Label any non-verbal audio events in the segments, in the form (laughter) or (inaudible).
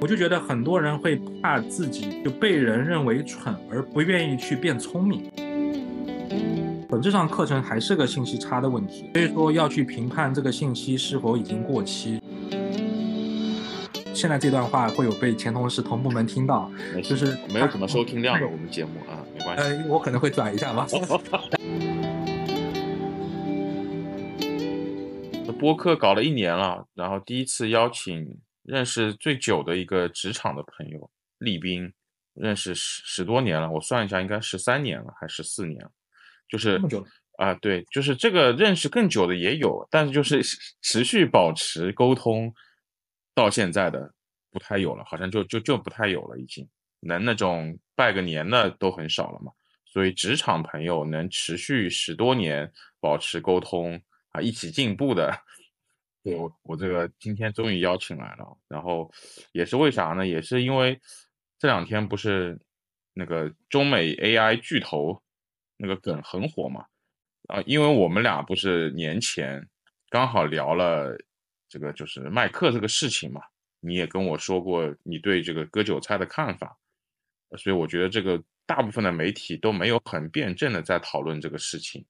我就觉得很多人会怕自己就被人认为蠢，而不愿意去变聪明。本质上，课程还是个信息差的问题，所以说要去评判这个信息是否已经过期。现在这段话会有被前同事同部门听到，就是没有什么收听量的我们节目啊，没关系。呃，我可能会转一下吧。(laughs) 播客搞了一年了，然后第一次邀请认识最久的一个职场的朋友立斌，认识十十多年了，我算一下，应该十三年了，还是四年了，就是啊，对，就是这个认识更久的也有，但是就是持续保持沟通到现在的不太有了，好像就就就不太有了，已经能那种拜个年的都很少了嘛，所以职场朋友能持续十多年保持沟通。啊，一起进步的，对我我这个今天终于邀请来了，然后也是为啥呢？也是因为这两天不是那个中美 AI 巨头那个梗很火嘛，啊，因为我们俩不是年前刚好聊了这个就是麦克这个事情嘛，你也跟我说过你对这个割韭菜的看法，所以我觉得这个大部分的媒体都没有很辩证的在讨论这个事情，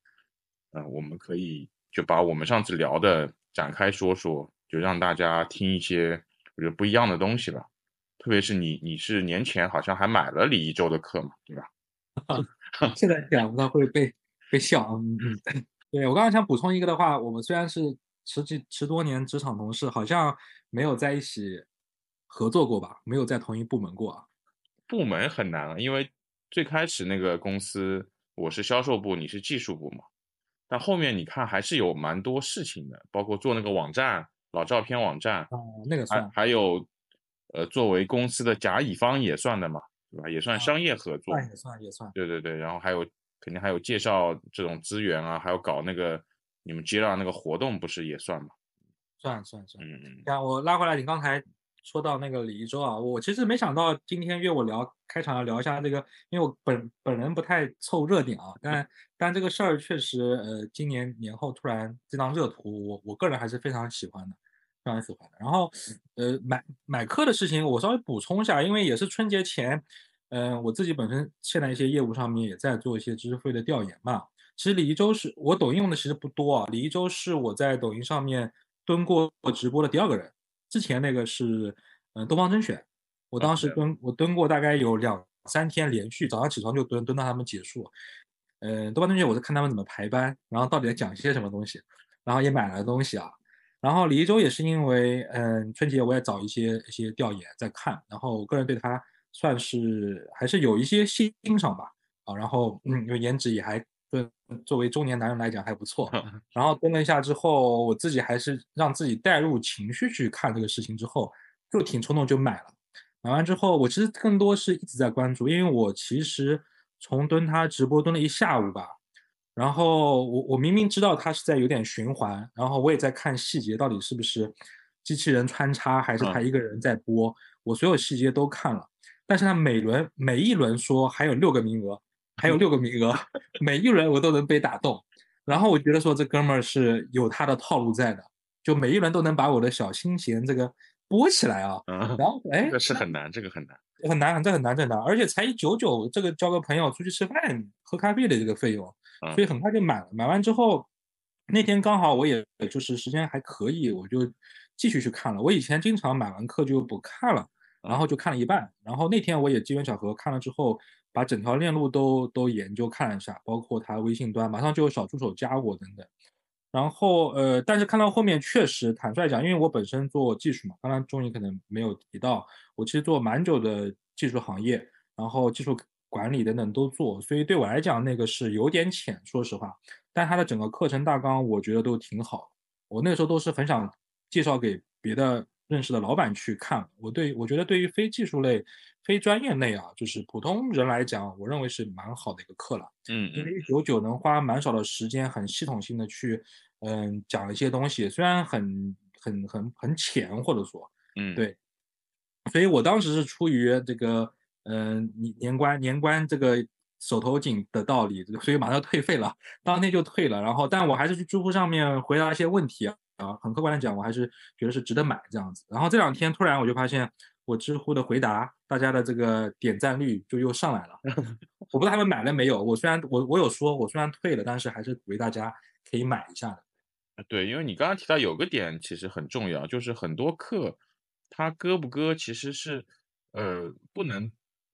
嗯，我们可以。就把我们上次聊的展开说说，就让大家听一些我觉得不一样的东西吧。特别是你，你是年前好像还买了李一舟的课嘛，对吧？(laughs) 现在讲他会被被笑。嗯嗯，(laughs) 对我刚刚想补充一个的话，我们虽然是十几十多年职场同事，好像没有在一起合作过吧？没有在同一部门过啊？部门很难啊，因为最开始那个公司我是销售部，你是技术部嘛。但后面你看还是有蛮多事情的，包括做那个网站老照片网站，哦，那个算，还有，呃，作为公司的甲乙方也算的嘛，对吧？也算商业合作，也算也算。对对对，然后还有肯定还有介绍这种资源啊，还有搞那个你们接到那个活动不是也算吗？算算算。嗯嗯。看我拉回来，你刚才。说到那个李一舟啊，我其实没想到今天约我聊开场要聊一下这个，因为我本本人不太凑热点啊，但 (laughs) 但这个事儿确实，呃，今年年后突然这张热图，我我个人还是非常喜欢的，非常喜欢的。然后，呃，买买课的事情我稍微补充一下，因为也是春节前，嗯，我自己本身现在一些业务上面也在做一些知识付费的调研嘛。其实李一舟是我抖音用的其实不多啊，李一舟是我在抖音上面蹲过直播的第二个人。之前那个是，嗯，东方甄选，我当时蹲，我蹲过大概有两三天连续，早上起床就蹲，蹲到他们结束。嗯，东方甄选我是看他们怎么排班，然后到底在讲些什么东西，然后也买了东西啊。然后李一舟也是因为，嗯，春节我也找一些一些调研在看，然后我个人对他算是还是有一些欣赏吧。啊，然后嗯，因为颜值也还。对，作为中年男人来讲还不错。然后蹲了一下之后，我自己还是让自己带入情绪去看这个事情，之后就挺冲动就买了。买完之后，我其实更多是一直在关注，因为我其实从蹲他直播蹲了一下午吧。然后我我明明知道他是在有点循环，然后我也在看细节，到底是不是机器人穿插，还是他一个人在播，我所有细节都看了。但是他每轮每一轮说还有六个名额。还有六个名额，每一轮我都能被打动，然后我觉得说这哥们儿是有他的套路在的，就每一轮都能把我的小心弦这个拨起来啊。然后哎，这是很难，这个很难，很难，这很难，真的，而且才一九九，这个交个朋友出去吃饭喝咖啡的这个费用，所以很快就买了。买完之后，那天刚好我也就是时间还可以，我就继续去看了。我以前经常买完课就不看了，然后就看了一半。然后那天我也机缘巧合看了之后。把整条链路都都研究看了一下，包括他微信端，马上就有小助手加我等等。然后呃，但是看到后面确实，坦率讲，因为我本身做技术嘛，刚刚钟毅可能没有提到，我其实做蛮久的技术行业，然后技术管理等等都做，所以对我来讲那个是有点浅，说实话。但他的整个课程大纲我觉得都挺好，我那时候都是很想介绍给别的认识的老板去看。我对我觉得对于非技术类。非专业内啊，就是普通人来讲，我认为是蛮好的一个课了。嗯，因为一九九能花蛮少的时间，很系统性的去，嗯，讲一些东西，虽然很很很很浅，或者说，嗯，对。所以我当时是出于这个，嗯，年年关年关这个手头紧的道理，所以马上退费了，当天就退了。然后，但我还是去知乎上面回答一些问题啊，啊，很客观的讲，我还是觉得是值得买这样子。然后这两天突然我就发现，我知乎的回答，大家的这个点赞率就又上来了。(laughs) 我不知道他们买了没有。我虽然我我有说，我虽然退了，但是还是鼓励大家可以买一下的。对，因为你刚刚提到有个点其实很重要，就是很多课它割不割其实是呃不能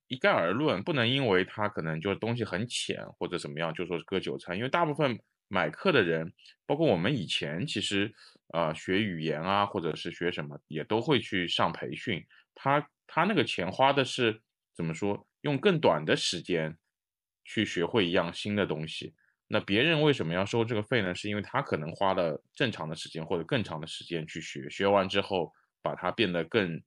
一概而论，不能因为它可能就是东西很浅或者怎么样就说是割韭菜，因为大部分买课的人，包括我们以前其实呃学语言啊或者是学什么也都会去上培训，他他那个钱花的是怎么说，用更短的时间去学会一样新的东西。那别人为什么要收这个费呢？是因为他可能花了正常的时间或者更长的时间去学，学完之后把它变得更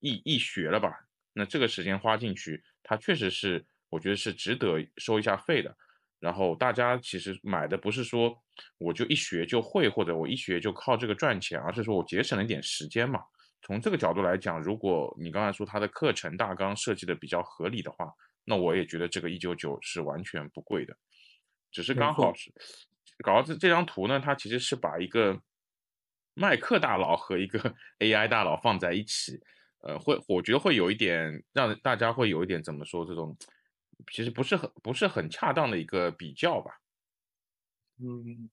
易易学了吧？那这个时间花进去，他确实是我觉得是值得收一下费的。然后大家其实买的不是说我就一学就会，或者我一学就靠这个赚钱，而是说我节省了一点时间嘛。从这个角度来讲，如果你刚才说它的课程大纲设计的比较合理的话，那我也觉得这个一九九是完全不贵的。只是刚好是搞到这这张图呢，它其实是把一个麦克大佬和一个 (laughs) AI 大佬放在一起，呃，会我觉得会有一点让大家会有一点怎么说这种，其实不是很不是很恰当的一个比较吧。嗯，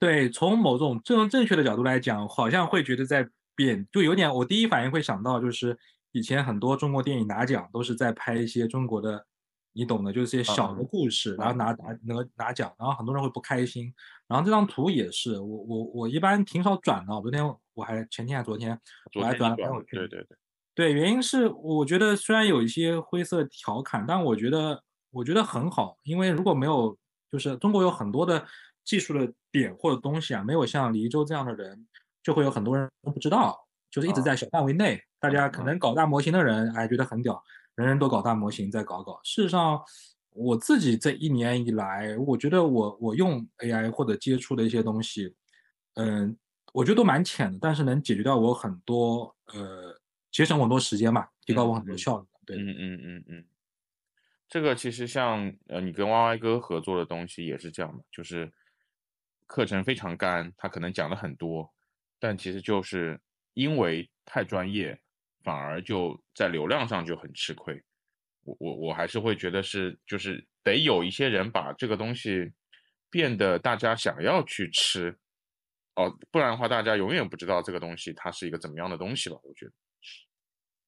对，从某种这种正确的角度来讲，好像会觉得在贬，就有点我第一反应会想到就是以前很多中国电影拿奖都是在拍一些中国的。你懂的，就是些小的故事，然后拿拿拿拿奖，然后很多人会不开心。然后这张图也是，我我我一般挺少转的。昨天我还前天还昨天我还转了朋友圈。对对对，对，原因是我觉得虽然有一些灰色调侃，但我觉得我觉得很好，因为如果没有就是中国有很多的技术的点或者东西啊，没有像李一舟这样的人，就会有很多人都不知道，就是一直在小范围内，大家可能搞大模型的人哎觉得很屌。人人都搞大模型，在搞搞。事实上，我自己这一年以来，我觉得我我用 AI 或者接触的一些东西，嗯，我觉得都蛮浅的，但是能解决掉我很多，呃，节省很多时间嘛，提高我很多效率。对，嗯嗯嗯嗯。这个其实像呃，你跟 Y Y 哥合作的东西也是这样的，就是课程非常干，他可能讲了很多，但其实就是因为太专业。反而就在流量上就很吃亏，我我我还是会觉得是就是得有一些人把这个东西变得大家想要去吃，哦，不然的话大家永远不知道这个东西它是一个怎么样的东西吧。我觉得，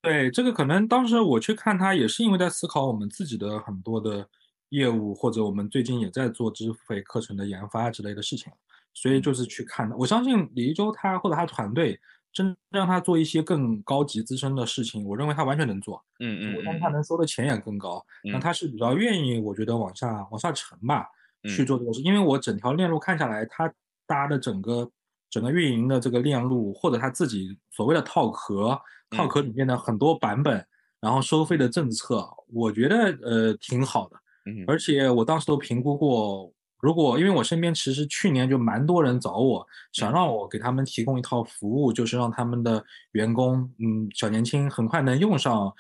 对这个可能当时我去看它也是因为在思考我们自己的很多的业务，或者我们最近也在做支付费课程的研发之类的事情，所以就是去看的。我相信李一舟他或者他团队。真让他做一些更高级、资深的事情，我认为他完全能做。嗯嗯，我相信他能收的钱也更高。那他是比较愿意，我觉得往下往下沉吧，去做这个事。因为我整条链路看下来，他搭的整个整个运营的这个链路，或者他自己所谓的套壳，套壳里面的很多版本，然后收费的政策，我觉得呃挺好的。嗯，而且我当时都评估过。如果因为我身边其实去年就蛮多人找我，想让我给他们提供一套服务，就是让他们的员工，嗯，小年轻很快能用上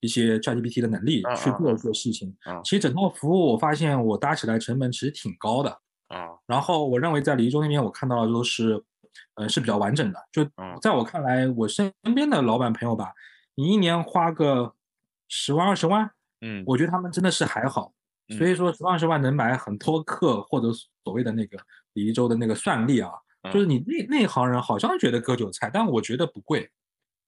一些 ChatGPT 的能力去做一些事情。其实整套服务我发现我搭起来成本其实挺高的。啊，然后我认为在李一舟那边我看到的都是，呃，是比较完整的。就在我看来，我身边的老板朋友吧，你一年花个十万二十万，嗯，我觉得他们真的是还好。所以说十万二十万能买很多课，或者所谓的那个李一舟的那个算力啊，就是你内内行人好像觉得割韭菜，但我觉得不贵。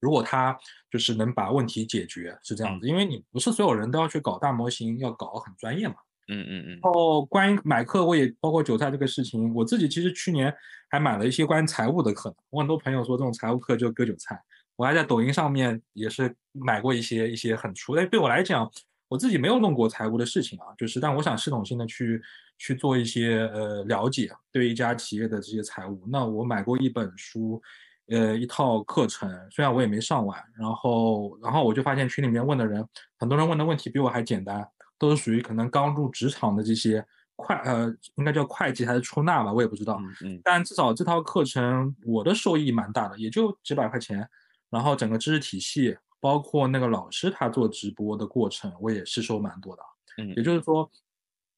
如果他就是能把问题解决，是这样子，因为你不是所有人都要去搞大模型，要搞很专业嘛。嗯嗯嗯。然后关于买课，我也包括韭菜这个事情，我自己其实去年还买了一些关于财务的课。我很多朋友说这种财务课就割韭菜，我还在抖音上面也是买过一些一些很出，但对我来讲。我自己没有弄过财务的事情啊，就是，但我想系统性的去去做一些呃了解，对一家企业的这些财务。那我买过一本书，呃，一套课程，虽然我也没上完，然后然后我就发现群里面问的人，很多人问的问题比我还简单，都是属于可能刚入职场的这些会呃，应该叫会计还是出纳吧，我也不知道。嗯。但至少这套课程我的收益蛮大的，也就几百块钱，然后整个知识体系。包括那个老师他做直播的过程，我也吸收蛮多的。嗯，也就是说，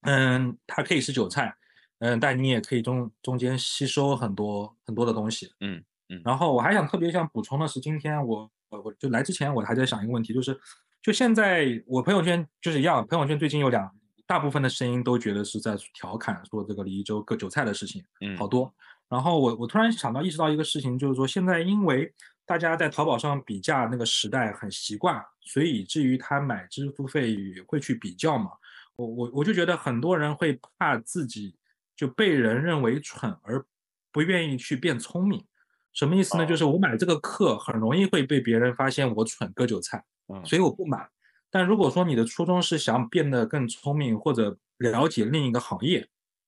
嗯，他可以是韭菜，嗯，但你也可以中中间吸收很多很多的东西。嗯嗯。然后我还想特别想补充的是，今天我我就来之前我还在想一个问题，就是就现在我朋友圈就是一样，朋友圈最近有两大部分的声音都觉得是在调侃说这个李一舟割韭菜的事情，嗯，好多。然后我我突然想到意识到一个事情，就是说现在因为大家在淘宝上比价那个时代很习惯，所以以至于他买支付费会去比较嘛。我我我就觉得很多人会怕自己就被人认为蠢，而不愿意去变聪明。什么意思呢？就是我买这个课很容易会被别人发现我蠢割韭菜，所以我不买。但如果说你的初衷是想变得更聪明或者了解另一个行业，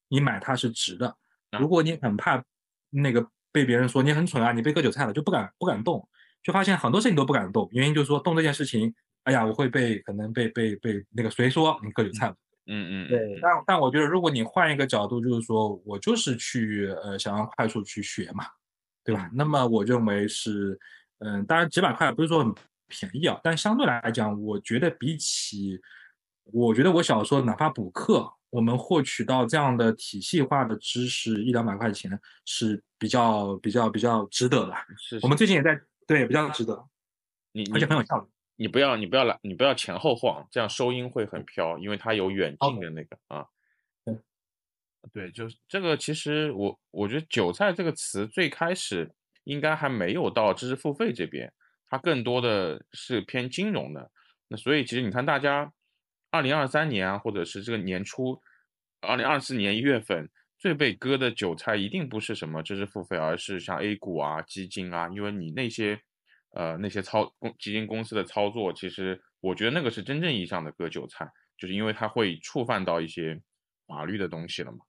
你买它是值的。如果你很怕那个被别人说你很蠢啊，你被割韭菜了，就不敢不敢动，就发现很多事情都不敢动。原因就是说动这件事情，哎呀，我会被可能被被被那个谁说你割韭菜了。嗯嗯，对。但但我觉得如果你换一个角度，就是说我就是去呃想要快速去学嘛，对吧？那么我认为是，嗯，当然几百块不是说很。便宜啊，但相对来讲，我觉得比起，我觉得我小时候哪怕补课，我们获取到这样的体系化的知识，一两百块钱是比较比较比较值得的。是，我们最近也在对比较值得，你而且很有效率。你不要你不要来，你不要前后晃，这样收音会很飘，因为它有远近的那个啊。对，对，就是这个。其实我我觉得“韭菜”这个词最开始应该还没有到知识付费这边。它更多的是偏金融的，那所以其实你看，大家二零二三年啊，或者是这个年初，二零二四年一月份最被割的韭菜，一定不是什么知识付费，而是像 A 股啊、基金啊，因为你那些呃那些操公基金公司的操作，其实我觉得那个是真正意义上的割韭菜，就是因为它会触犯到一些法律的东西了嘛。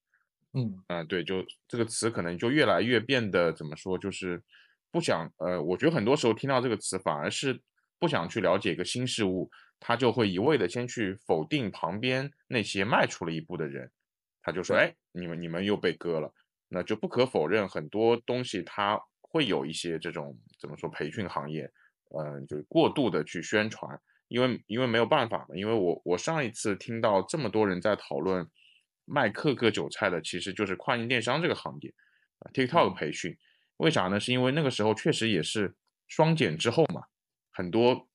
嗯嗯，对，就这个词可能就越来越变得怎么说，就是。不想，呃，我觉得很多时候听到这个词，反而是不想去了解一个新事物，他就会一味的先去否定旁边那些迈出了一步的人，他就说，哎，你们你们又被割了，那就不可否认很多东西它会有一些这种怎么说培训行业，嗯，就是过度的去宣传，因为因为没有办法嘛，因为我我上一次听到这么多人在讨论卖课割韭菜的，其实就是跨境电商这个行业啊，TikTok 培训。为啥呢？是因为那个时候确实也是双减之后嘛，很多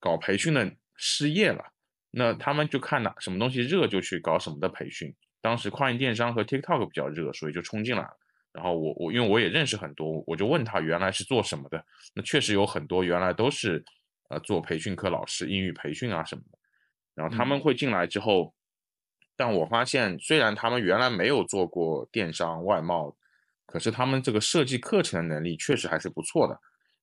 搞培训的失业了，那他们就看哪什么东西热就去搞什么的培训。当时跨境电商和 TikTok 比较热，所以就冲进来了。然后我我因为我也认识很多，我就问他原来是做什么的。那确实有很多原来都是呃做培训课老师，英语培训啊什么的。然后他们会进来之后，但我发现虽然他们原来没有做过电商外贸。可是他们这个设计课程的能力确实还是不错的，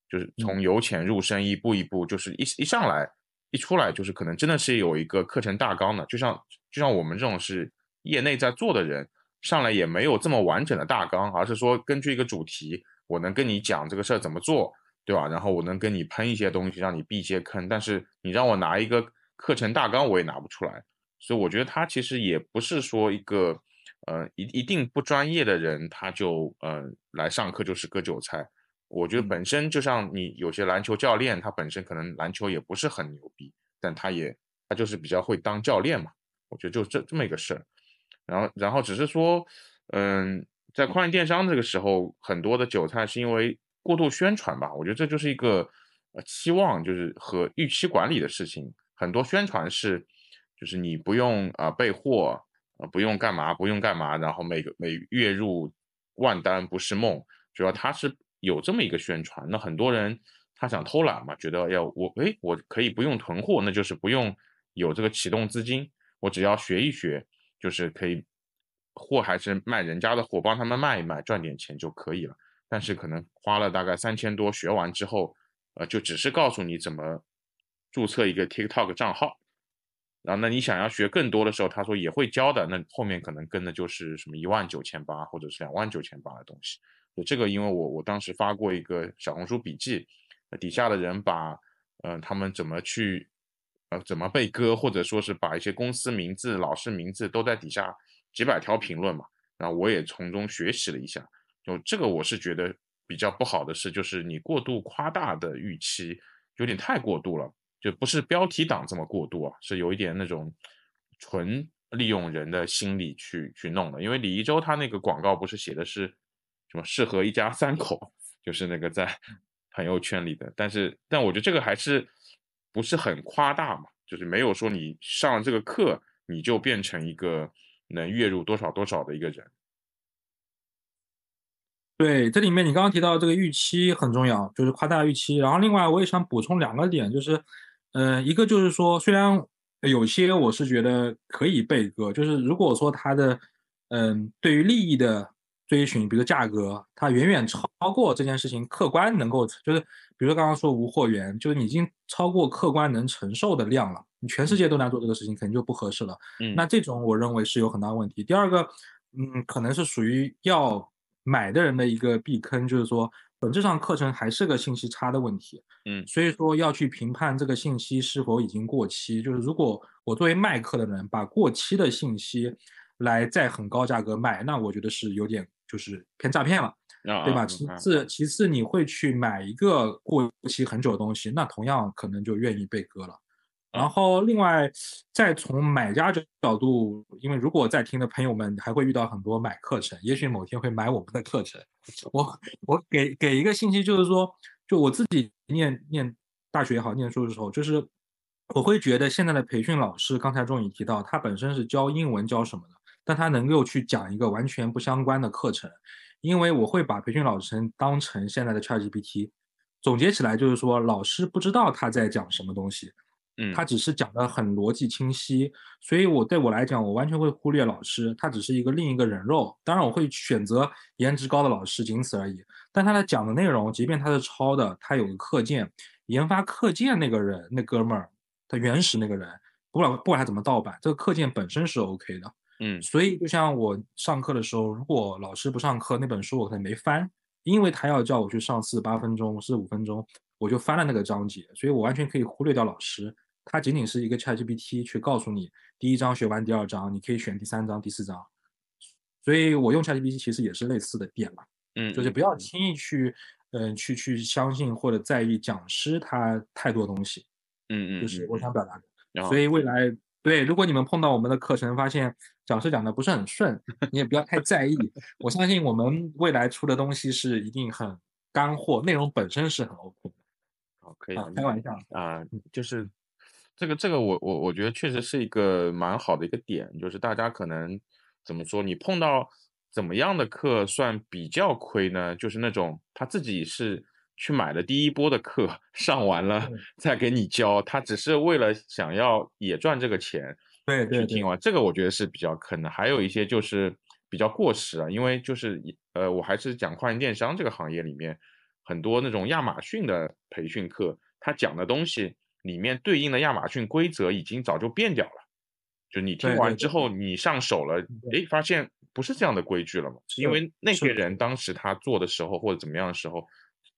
就是从由浅入深，一步一步，就是一一上来一出来，就是可能真的是有一个课程大纲的，就像就像我们这种是业内在做的人，上来也没有这么完整的大纲，而是说根据一个主题，我能跟你讲这个事儿怎么做，对吧？然后我能跟你喷一些东西，让你避一些坑，但是你让我拿一个课程大纲，我也拿不出来，所以我觉得他其实也不是说一个。呃，一一定不专业的人，他就呃来上课就是割韭菜。我觉得本身就像你有些篮球教练，他本身可能篮球也不是很牛逼，但他也他就是比较会当教练嘛。我觉得就这这么一个事儿。然后然后只是说，嗯，在跨境电商这个时候，很多的韭菜是因为过度宣传吧。我觉得这就是一个呃期望，就是和预期管理的事情。很多宣传是，就是你不用啊备货。不用干嘛，不用干嘛，然后每个每月入万单不是梦，主要他是有这么一个宣传。那很多人他想偷懒嘛，觉得要我哎，我可以不用囤货，那就是不用有这个启动资金，我只要学一学，就是可以货还是卖人家的货，帮他们卖一卖，赚点钱就可以了。但是可能花了大概三千多，学完之后，呃，就只是告诉你怎么注册一个 TikTok 账号。然后，那你想要学更多的时候，他说也会教的。那后面可能跟的就是什么一万九千八或者是两万九千八的东西。就这个，因为我我当时发过一个小红书笔记，底下的人把，嗯，他们怎么去，呃，怎么被割，或者说是把一些公司名字、老师名字都在底下几百条评论嘛。然后我也从中学习了一下。就这个，我是觉得比较不好的是，就是你过度夸大的预期，有点太过度了。就不是标题党这么过度啊，是有一点那种纯利用人的心理去去弄的。因为李一舟他那个广告不是写的是什么适合一家三口，就是那个在 (laughs) 朋友圈里的。但是，但我觉得这个还是不是很夸大嘛，就是没有说你上了这个课你就变成一个能月入多少多少的一个人。对，这里面你刚刚提到这个预期很重要，就是夸大预期。然后另外我也想补充两个点，就是，嗯，一个就是说，虽然有些我是觉得可以被割，就是如果说他的，嗯，对于利益的追寻，比如价格，它远远超过这件事情客观能够，就是比如说刚刚说无货源，就是你已经超过客观能承受的量了，你全世界都来做这个事情，肯定就不合适了。嗯，那这种我认为是有很大问题。第二个，嗯，可能是属于要。买的人的一个避坑就是说，本质上课程还是个信息差的问题，嗯，所以说要去评判这个信息是否已经过期。就是如果我作为卖课的人把过期的信息来再很高价格卖，那我觉得是有点就是偏诈骗了，对吧？其次，其次你会去买一个过期很久的东西，那同样可能就愿意被割了。然后，另外，再从买家角角度，因为如果在听的朋友们还会遇到很多买课程，也许某天会买我们的课程。我我给给一个信息，就是说，就我自己念念大学也好，念书的时候，就是我会觉得现在的培训老师，刚才钟宇提到，他本身是教英文教什么的，但他能够去讲一个完全不相关的课程，因为我会把培训老师当成现在的 ChatGPT。总结起来就是说，老师不知道他在讲什么东西。嗯，他只是讲的很逻辑清晰，所以我对我来讲，我完全会忽略老师，他只是一个另一个人肉。当然，我会选择颜值高的老师，仅此而已。但他的讲的内容，即便他是抄的，他有个课件，研发课件那个人，那哥们儿，他原始那个人，不管不管他怎么盗版，这个课件本身是 OK 的。嗯，所以就像我上课的时候，如果老师不上课，那本书我可能没翻，因为他要叫我去上四十八分钟、四十五分钟。我就翻了那个章节，所以我完全可以忽略掉老师，他仅仅是一个 ChatGPT 去告诉你第一章学完第二章，你可以选第三章、第四章。所以我用 ChatGPT 其实也是类似的点嘛，嗯，就是不要轻易去，嗯，去去相信或者在意讲师他太多东西，嗯嗯，就是我想表达的。所以未来对，如果你们碰到我们的课程，发现讲师讲的不是很顺，你也不要太在意。(laughs) 我相信我们未来出的东西是一定很干货，内容本身是很 OK 的。好可以开玩笑啊，就是这个这个，我我我觉得确实是一个蛮好的一个点，就是大家可能怎么说，你碰到怎么样的课算比较亏呢？就是那种他自己是去买了第一波的课，上完了再给你教，他只是为了想要也赚这个钱，对去，听完这个我觉得是比较坑的。还有一些就是比较过时啊，因为就是呃，我还是讲跨境电商这个行业里面。很多那种亚马逊的培训课，他讲的东西里面对应的亚马逊规则已经早就变掉了。就你听完之后，你上手了，哎，发现不是这样的规矩了嘛？因为那些人当时他做的时候或者怎么样的时候，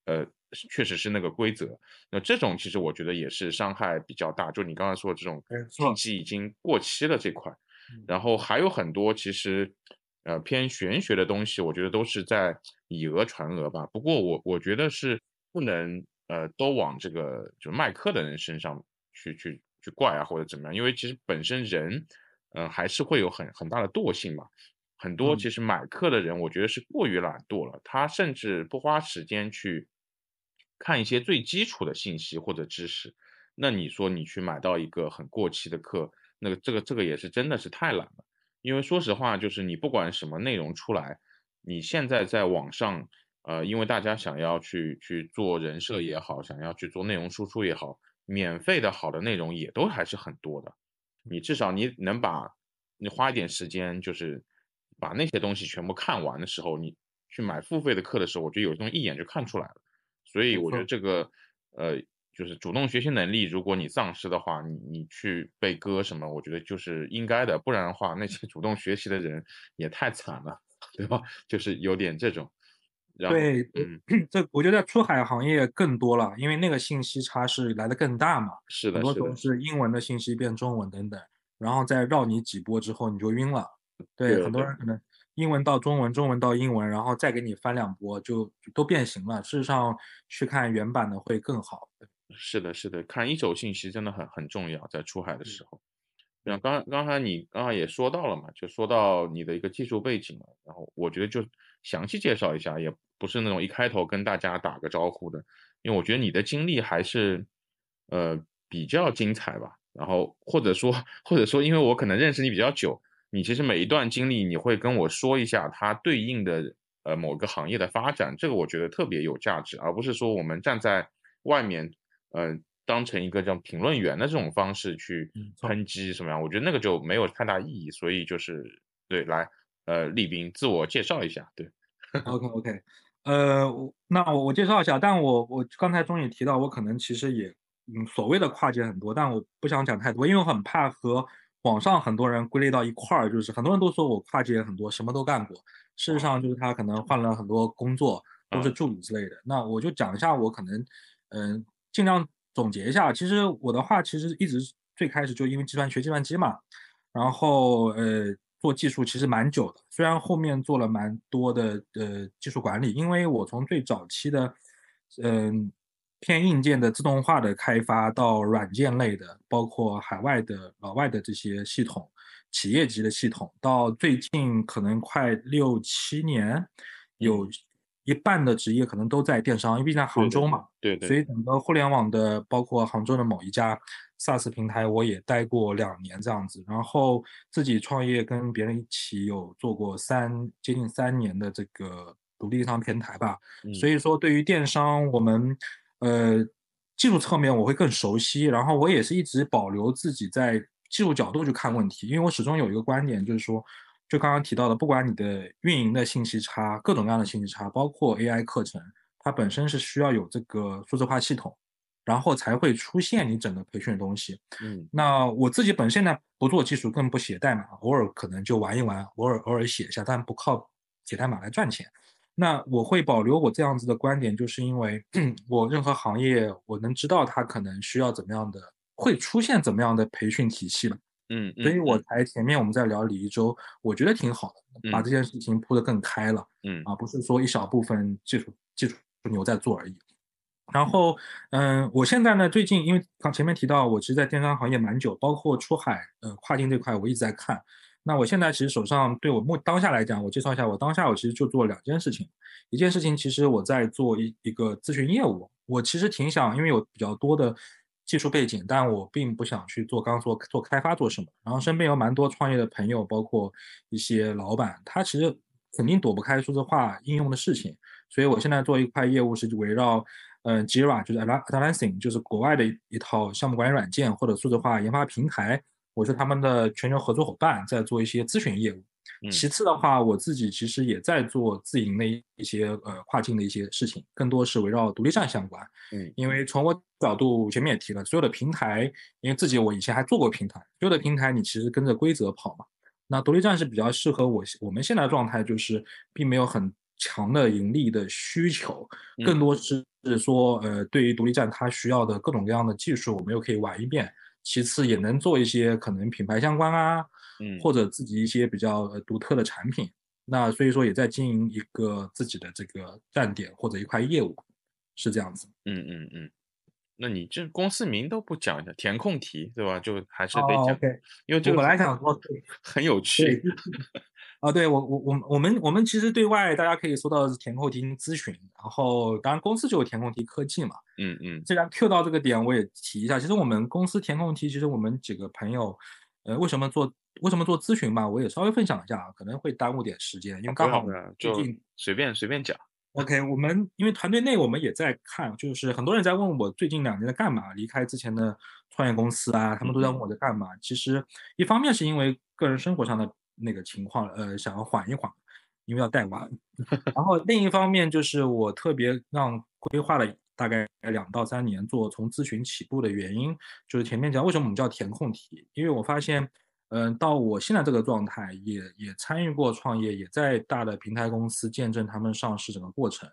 呃，确实是那个规则。那这种其实我觉得也是伤害比较大。就你刚才说的这种信息已经过期了这块，然后还有很多其实。呃，偏玄学的东西，我觉得都是在以讹传讹吧。不过我我觉得是不能呃都往这个就卖课的人身上去去去怪啊，或者怎么样。因为其实本身人，嗯，还是会有很很大的惰性嘛。很多其实买课的人，我觉得是过于懒惰了，他甚至不花时间去看一些最基础的信息或者知识。那你说你去买到一个很过期的课，那个这个这个也是真的是太懒了。因为说实话，就是你不管什么内容出来，你现在在网上，呃，因为大家想要去去做人设也好，想要去做内容输出也好，免费的好的内容也都还是很多的。你至少你能把，你花一点时间，就是把那些东西全部看完的时候，你去买付费的课的时候，我觉得有东西一眼就看出来了。所以我觉得这个，呃。就是主动学习能力，如果你丧失的话，你你去被割什么，我觉得就是应该的，不然的话，那些主动学习的人也太惨了，(laughs) 对吧？就是有点这种。对，嗯，这我觉得出海行业更多了，因为那个信息差是来的更大嘛。是的，很多都是英文的信息变中文等等，然后再绕你几波之后你就晕了。对，很多人可能英文到中文，中文到英文，然后再给你翻两波，就都变形了。事实上，去看原版的会更好。是的，是的，看一手信息真的很很重要，在出海的时候。像刚刚才你刚才也说到了嘛，就说到你的一个技术背景了，然后我觉得就详细介绍一下，也不是那种一开头跟大家打个招呼的，因为我觉得你的经历还是呃比较精彩吧。然后或者说 (laughs) 或者说，因为我可能认识你比较久，你其实每一段经历你会跟我说一下它对应的呃某个行业的发展，这个我觉得特别有价值，而不是说我们站在外面呃。当成一个这样评论员的这种方式去抨击什么样，我觉得那个就没有太大意义。所以就是对，来，呃，立斌自我介绍一下。对，OK OK，呃，那我我介绍一下，但我我刚才中也提到，我可能其实也嗯所谓的跨界很多，但我不想讲太多，因为我很怕和网上很多人归类到一块儿，就是很多人都说我跨界很多，什么都干过。事实上就是他可能换了很多工作，都是助理之类的。那我就讲一下我可能嗯尽量。总结一下，其实我的话其实一直最开始就因为计算学计算机嘛，然后呃做技术其实蛮久的，虽然后面做了蛮多的呃技术管理，因为我从最早期的嗯偏硬件的自动化的开发到软件类的，包括海外的老外的这些系统，企业级的系统，到最近可能快六七年有。一半的职业可能都在电商，因为毕竟在杭州嘛，对对，所以整个互联网的，包括杭州的某一家 SaaS 平台，我也待过两年这样子，然后自己创业跟别人一起有做过三接近三年的这个独立电商平台吧，所以说对于电商，我们呃技术侧面我会更熟悉，然后我也是一直保留自己在技术角度去看问题，因为我始终有一个观点就是说。就刚刚提到的，不管你的运营的信息差，各种各样的信息差，包括 AI 课程，它本身是需要有这个数字化系统，然后才会出现你整个培训的东西。嗯，那我自己本身呢，不做技术，更不写代码，偶尔可能就玩一玩，偶尔偶尔写一下，但不靠写代码来赚钱。那我会保留我这样子的观点，就是因为 (clears throat) 我任何行业，我能知道它可能需要怎么样的，会出现怎么样的培训体系了。嗯，所以我才前面我们在聊李一舟，我觉得挺好的，把这件事情铺得更开了。嗯，啊，不是说一小部分技术技术牛在做而已。然后，嗯，我现在呢，最近因为刚前面提到，我其实，在电商行业蛮久，包括出海，呃，跨境这块，我一直在看。那我现在其实手上对我目当下来讲，我介绍一下，我当下我其实就做两件事情。一件事情，其实我在做一一个咨询业务，我其实挺想，因为有比较多的。技术背景，但我并不想去做刚做做开发做什么。然后身边有蛮多创业的朋友，包括一些老板，他其实肯定躲不开数字化应用的事情。所以我现在做一块业务是围绕，嗯，Jira 就是 Atlassian，就是国外的一套项目管理软件或者数字化研发平台，我是他们的全球合作伙伴，在做一些咨询业务。其次的话，我自己其实也在做自营的一些呃跨境的一些事情，更多是围绕独立站相关。嗯，因为从我角度前面也提了，所有的平台，因为自己我以前还做过平台，所有的平台你其实跟着规则跑嘛。那独立站是比较适合我我们现在状态，就是并没有很强的盈利的需求，更多是说呃对于独立站它需要的各种各样的技术，我们又可以玩一遍。其次也能做一些可能品牌相关啊。嗯，或者自己一些比较呃独特的产品，那所以说也在经营一个自己的这个站点或者一块业务，是这样子。嗯嗯嗯，那你这公司名都不讲一下，填空题对吧？就还是得讲，因为这个本来想说很有趣。啊，对我我我我们我们其实对外大家可以搜到是填空题咨询，然后当然公司就有填空题科技嘛。嗯嗯，既然 Q 到这个点，我也提一下，其实我们公司填空题，其实我们几个朋友，呃，为什么做？为什么做咨询嘛？我也稍微分享一下，可能会耽误点时间，因为刚好最近随便随便讲。OK，我们因为团队内我们也在看，就是很多人在问我最近两年在干嘛，离开之前的创业公司啊，他们都在问我在干嘛。其实一方面是因为个人生活上的那个情况，呃，想要缓一缓，因为要带娃。(laughs) 然后另一方面就是我特别让规划了大概两到三年做从咨询起步的原因，就是前面讲为什么我们叫填空题，因为我发现。嗯，到我现在这个状态，也也参与过创业，也在大的平台公司见证他们上市整个过程。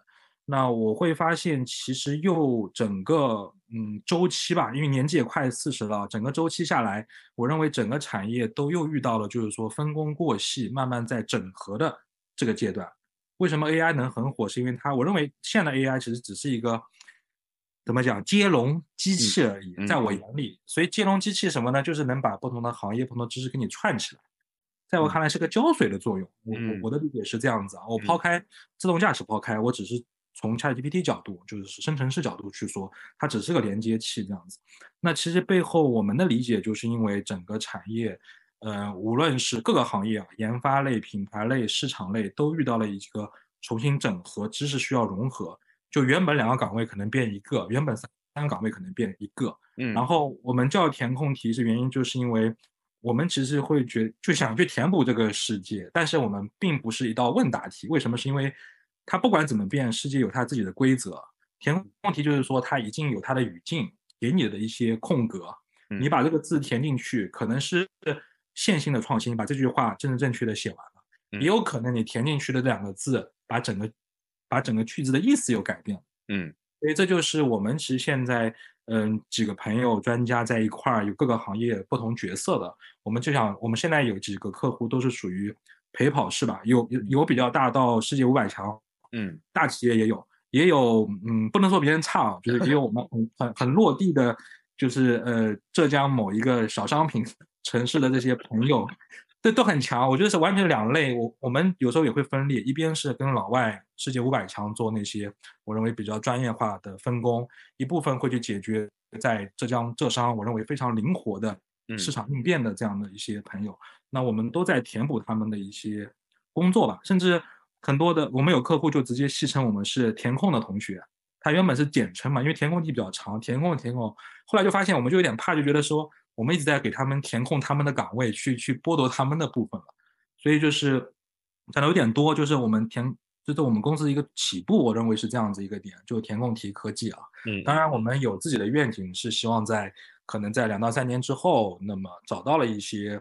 那我会发现，其实又整个嗯周期吧，因为年纪也快四十了，整个周期下来，我认为整个产业都又遇到了就是说分工过细，慢慢在整合的这个阶段。为什么 AI 能很火？是因为它，我认为现在的 AI 其实只是一个怎么讲接龙机器而已，嗯在我嗯眼里，所以接龙机器什么呢？就是能把不同的行业、不同的知识给你串起来。在我嗯看来是个胶水的作用，我我嗯我的理解是这样子啊。我嗯抛开自动驾驶抛开，我只是从 ChatGPT 角度，就是生成式角度去说，它只是个连接器这样子。那其实背后我们的理解，就是因为整个产业，呃，无论是各个行业啊，研发类、品牌类、市场类，都遇到了一个重新整合，知识需要融合。就原本两个岗位可能变一个，原本三三个岗位可能变一个。嗯，然后我们叫填空题是原因，就是因为我们其实会觉就想去填补这个世界，但是我们并不是一道问答题。为什么？是因为它不管怎么变，世界有它自己的规则。填空题就是说它已经有它的语境，给你的一些空格，你嗯把这个字填进去，可能是线性的创新，把这句话正正正确的写完了，嗯也有可能你填进去的这两个字，把整个把整个句子的意思又改变了。嗯所以这就是我们其实现在，嗯，几个朋友专家在一块儿，有各个行业不同角色的。我们就想，我们现在有几个客户都是属于陪跑式吧，有有有比较大到世界五百强，嗯大企业也有，也有，嗯，不能说别人差啊，就是也有我们很很很落地的，就是呃浙江某一个小商品城市的这些朋友，这都很强。我觉得是完全两类。我我们有时候也会分裂，一边是跟老外世界五百强做那些我认为比较专业化的分工，一部分会去解决在浙江浙商我认为非常灵活的嗯市场应变的这样的一些朋友。那我们都在填补他们的一些工作吧，甚至很多的我们有客户就直接戏称我们是填空的同学，他原本是简称嘛，因为填空题比较长，填空填空，后来就发现我们就有点怕，就觉得说我们一直在给他们填空他们的岗位，去去剥夺他们的部分了，所以就是讲的有点多，就是我们填。就是我们公司一个起步，我认为是这样子一个点，就是填空题科技啊。嗯，当然，我们有自己的愿景，是希望在可能在两到三年之后，那么找到了一些，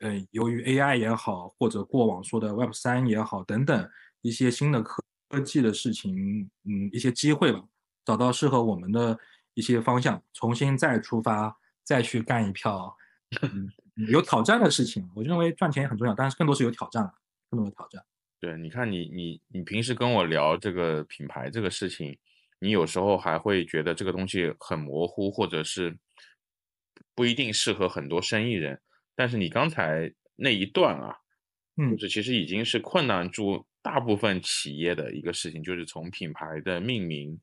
呃，由于 AI 也好，或者过往说的 Web 三也好等等一些新的科科技的事情，嗯，一些机会吧，找到适合我们的一些方向，重新再出发，再去干一票，嗯，(laughs) 有挑战的事情。我认为赚钱也很重要，但是更多是有挑战了，更多的挑战。对，你看你你你平时跟我聊这个品牌这个事情，你有时候还会觉得这个东西很模糊，或者是不一定适合很多生意人。但是你刚才那一段啊，嗯就是其实已经是困难住大部分企业的一个事情，就是从品牌的命名，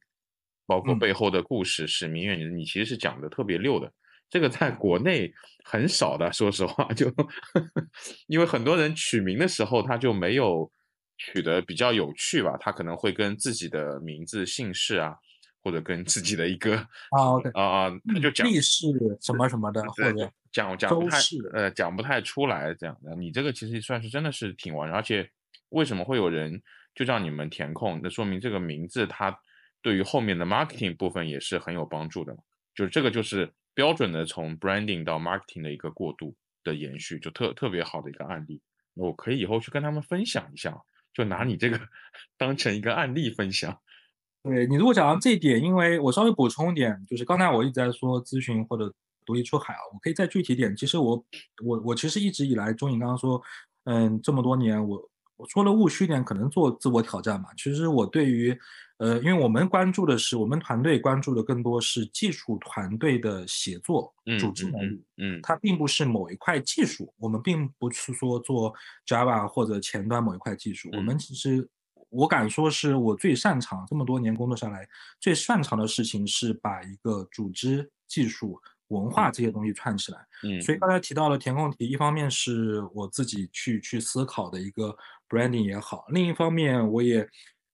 包括嗯背后的故事、使命愿景，你其实是讲的特别溜的。这个在国内很少的，说实话，就 (laughs) 因为很多人取名的时候他就没有取得比较有趣吧，他可能会跟自己的名字、姓氏啊，或者跟自己的一个 (laughs) 啊啊啊，他就讲历史什么什么的，或者讲讲不太呃讲不太出来这样的。你这个其实算是真的是挺完整，而且为什么会有人就让你们填空？那说明这个名字它对于后面的 marketing 部分也是很有帮助的嘛。就是这个就是标准的从 branding 到 marketing 的一个过渡的延续，就特特别好的一个案例。我可以以后去跟他们分享一下，就拿你这个 (laughs) 当成一个案例分享。对你如果讲到这一点，因为我稍微补充一点，就是刚才我一直在说咨询或者独立出海啊，我可以再具体点。其实我我我其实一直以来，钟颖刚刚说，嗯，这么多年我我说了务虚点，可能做自我挑战嘛。其实我对于呃，因为我们关注的是我们团队关注的更多是技术团队的协作、嗯组织能力。嗯嗯它并不是某一块技术，我们并不是说做 Java 或者前端某一块技术，我嗯们其实我敢说是我最擅长这么多年工作下来最擅长的事情是把一个组织、技术、文化这些东西串起来。嗯所以刚才提到了填空题，一方面是我自己去去思考的一个 branding 也好，另一方面我也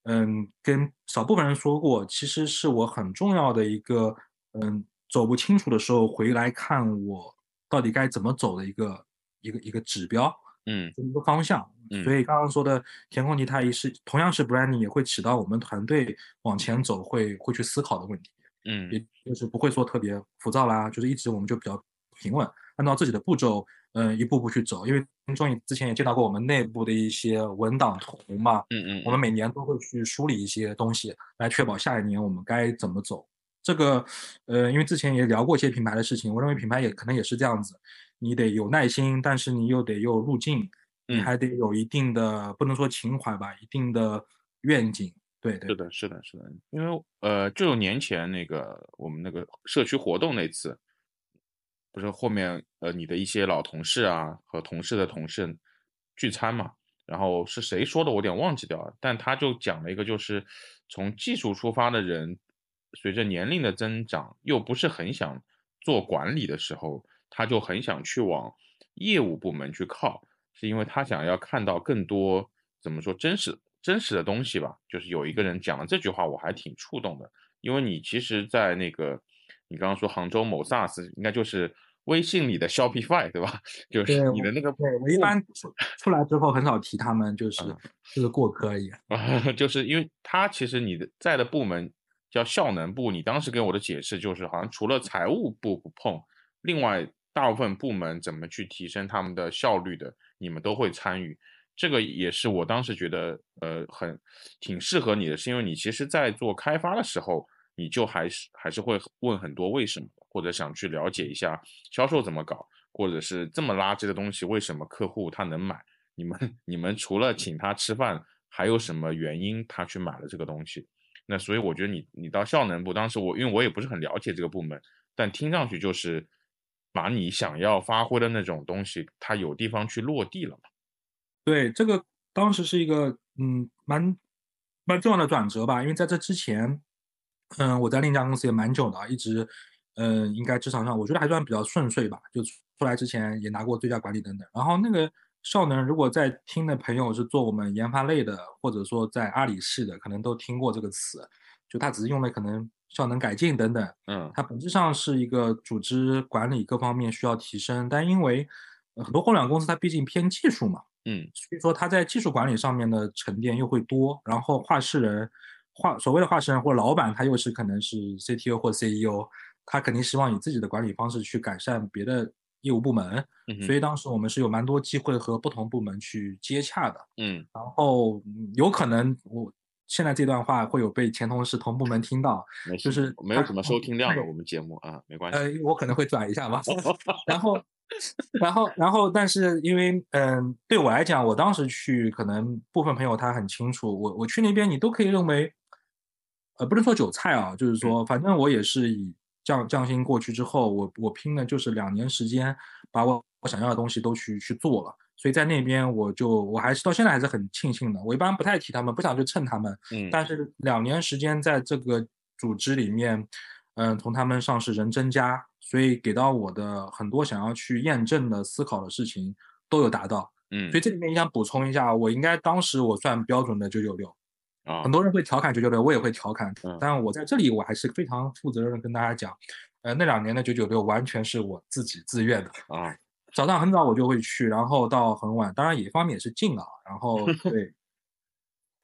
嗯跟少部分人说过，其实是我很重要的一个嗯走不清楚的时候回来看我到底该怎么走的一个一个一个指标，嗯这么一个方向。嗯所以刚刚说的填空题，它也是同样是 branding，也会起到我们团队往前走会会去思考的问题。嗯也就是不会说特别浮躁啦，就是一直我们就比较平稳，按照自己的步骤，嗯、一步步去走。因为钟颖之前也见到过我们内部的一些文档图嘛，嗯嗯，我们每年都会去梳理一些东西，来确保下一年我们该怎么走。这个，呃，因为之前也聊过一些品牌的事情，我认为品牌也可能也是这样子，你得有耐心，但是你又得有路径，你嗯。还得有一定的不能说情怀吧，一定的愿景，对对是的，是的，是的，因为呃，就年前那个我们那个社区活动那次，不是后面呃你的一些老同事啊和同事的同事聚餐嘛，然后是谁说的我有点忘记掉了，但他就讲了一个，就是从技术出发的人，随着年龄的增长，又不是很想做管理的时候，他就很想去往业务部门去靠，是因为他想要看到更多怎么说真实。真实的东西吧，就是有一个人讲了这句话，我还挺触动的。因为你其实，在那个你刚刚说杭州某 SaaS，应该就是微信里的 Shopify，对吧？(laughs) 就是你的那个，对我一般出出来之后很少提他们，就是就是过客而已。(laughs) 就是因为他其实你的在的部门叫效能部，你当时给我的解释就是，好像除了财务部不碰，另外大部分部门怎么去提升他们的效率的，你们都会参与。这个也是我当时觉得，呃，很挺适合你的，是因为你其实，在做开发的时候，你就还是还是会问很多为什么，或者想去了解一下销售怎么搞，或者是这么垃圾的东西为什么客户他能买？你们你们除了请他吃饭，还有什么原因他去买了这个东西？那所以我觉得你你到效能部，当时我因为我也不是很了解这个部门，但听上去就是把你想要发挥的那种东西，它有地方去落地了嘛。对，这个当时是一个嗯蛮蛮重要的转折吧，因为在这之前，嗯，我在另一家公司也蛮久的，一直嗯应该职场上我觉得还算比较顺遂吧，就出来之前也拿过最佳管理等等。然后那个效能，如果在听的朋友是做我们研发类的，或者说在阿里系的，可能都听过这个词，就他只是用了可能效能改进等等，嗯，它本质上是一个组织管理各方面需要提升，但因为很多互联网公司它毕竟偏技术嘛。嗯，所以说它在技术管理上面的沉淀又会多，然后话事人，话所谓的话事人或者老板，他又是可能是 CTO 或 CEO，他肯定希望以自己的管理方式去改善别的业务部门，所以当时我们是有蛮多机会和不同部门去接洽的。嗯，然后有可能我现在这段话会有被前同事同部门听到，(laughs) 就是没有什么收听量的我们节目啊，没关系。呃，我可能会转一下吧，(laughs) 然后。然后，然后，但是因为，嗯，对我来讲，我当时去，可能部分朋友他很清楚，我我去那边，你都可以认为，呃，不能说韭菜啊，就是说，反正我也是以降降薪过去之后，我我拼的就是两年时间，把我我想要的东西都去去做了，所以在那边我就我还是到现在还是很庆幸的。我一般不太提他们，不想去蹭他们，嗯，但是两年时间在这个组织里面，嗯，从他们上市人增加。所以给到我的很多想要去验证的思考的事情都有达到，嗯，所以这里面你想补充一下，我应该当时我算标准的九九六，啊，很多人会调侃九九六，我也会调侃，但我在这里我还是非常负责任的跟大家讲，呃，那两年的九九六完全是我自己自愿的啊，早上很早我就会去，然后到很晚，当然也一方面也是近啊，然后 (laughs) 对，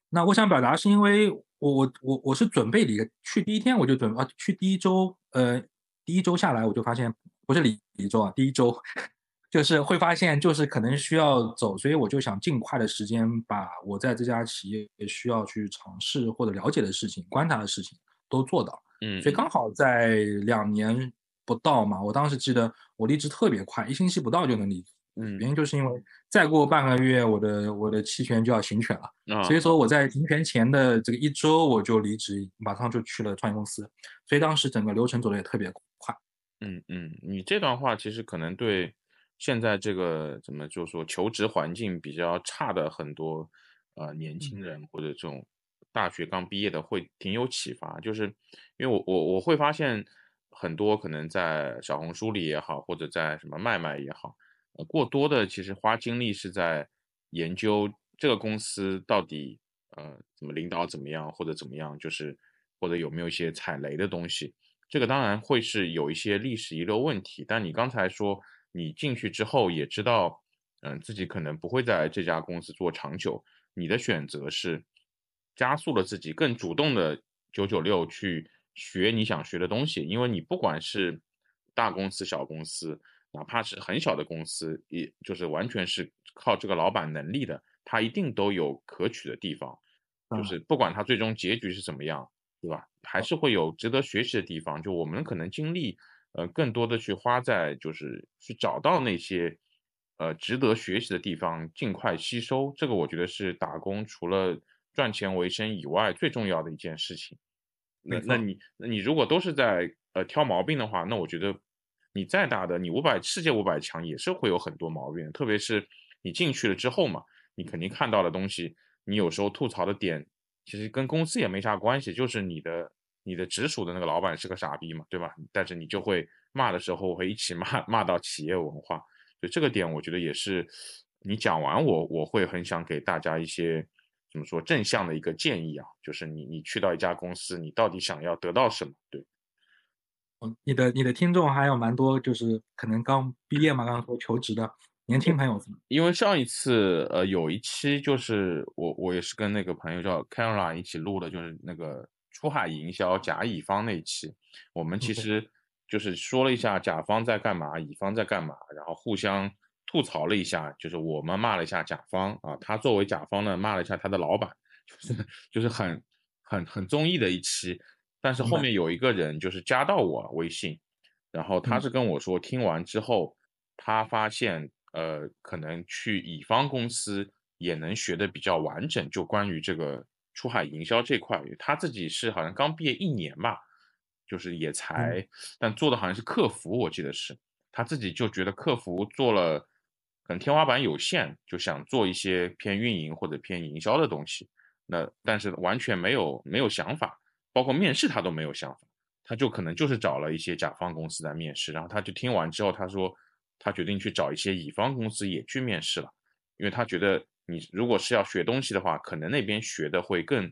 那我想表达是因为我我我我是准备离去第一天我就准啊去第一周呃。第一周下来，我就发现不是离一周啊，第一周 (laughs) 就是会发现，就是可能需要走，所以我就想尽快的时间把我在这家企业需要去尝试或者了解的事情、观察的事情都做到。嗯，所以刚好在两年不到嘛，我当时记得我离职特别快，一星期不到就能离职。嗯，原因就是因为再过半个月，我的我的期权就要行权了，所以说我在行权前的这个一周我就离职，马上就去了创业公司，所以当时整个流程走的也特别快。嗯嗯，你这段话其实可能对现在这个怎么就说求职环境比较差的很多呃年轻人或者这种大学刚毕业的会挺有启发，就是因为我我我会发现很多可能在小红书里也好，或者在什么卖卖也好，呃过多的其实花精力是在研究这个公司到底呃怎么领导怎么样或者怎么样，就是或者有没有一些踩雷的东西。这个当然会是有一些历史遗留问题，但你刚才说你进去之后也知道，嗯，自己可能不会在这家公司做长久，你的选择是加速了自己更主动的九九六去学你想学的东西，因为你不管是大公司、小公司，哪怕是很小的公司，也就是完全是靠这个老板能力的，他一定都有可取的地方，就是不管他最终结局是怎么样。对吧？还是会有值得学习的地方。就我们可能精力，呃，更多的去花在就是去找到那些，呃，值得学习的地方，尽快吸收。这个我觉得是打工除了赚钱为生以外最重要的一件事情。那那你那你如果都是在呃挑毛病的话，那我觉得你再大的你五百世界五百强也是会有很多毛病，特别是你进去了之后嘛，你肯定看到的东西，你有时候吐槽的点其实跟公司也没啥关系，就是你的你的直属的那个老板是个傻逼嘛，对吧？但是你就会骂的时候会一起 (laughs) 骂骂到企业文化，所以这个点我觉得也是你讲完我我会很想给大家一些怎么说正向的一个建议啊，就是你你去到一家公司，你到底想要得到什么？对，嗯，你的你的听众还有蛮多，就是可能刚毕业嘛，刚刚说求职的年轻朋友？因为上一次呃有一期就是我我也是跟那个朋友叫 Caroline 一起录的，就是那个出海营销甲乙方那一期，我们其实就是说了一下甲方在干嘛，乙方在干嘛，然后互相吐槽了一下，就是我们骂了一下甲方啊，他作为甲方呢骂了一下他的老板，就是 (laughs) 就是很很很综艺的一期，但是后面有一个人就是加到我微信，然后他嗯。是跟我说，听完之后，他发现呃，可能去乙方公司也能学的比较完整，就关于这个出海营销这块，他自己是好像刚毕业一年吧，就是也才，但做的好像是客服，我记得是。他自己就觉得客服做了，可能天花板有限，就想做一些偏运营或者偏营销的东西，那但是完全没有没有想法，包括面试他都没有想法。他就可能就是找了一些甲方公司在面试，然后他就听完之后，他说他决定去找一些乙方公司也去面试了，因为他觉得你如果是要学东西的话，可能那边学的会更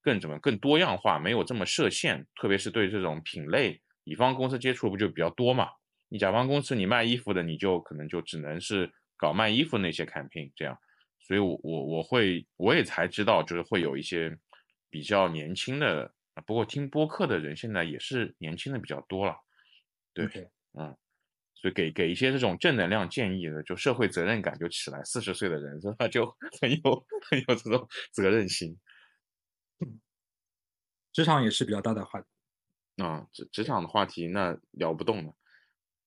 更怎么更多样化，没有这么设限，特别是对这种品类，乙方公司接触不就比较多嘛？你甲方公司你卖衣服的，你就可能就只能是搞卖衣服那些 campaign 这样，所以我我我会我也才知道，就是会有一些比较年轻的。不过听播客的人现在也是年轻的比较多了，对嗯，所以给给一些这种正能量建议的，就社会责任感就起来。四十岁的人是吧，(laughs) 就很有很有这种责任心职场也是比较大的话题。啊。职职场的话题那聊不动了。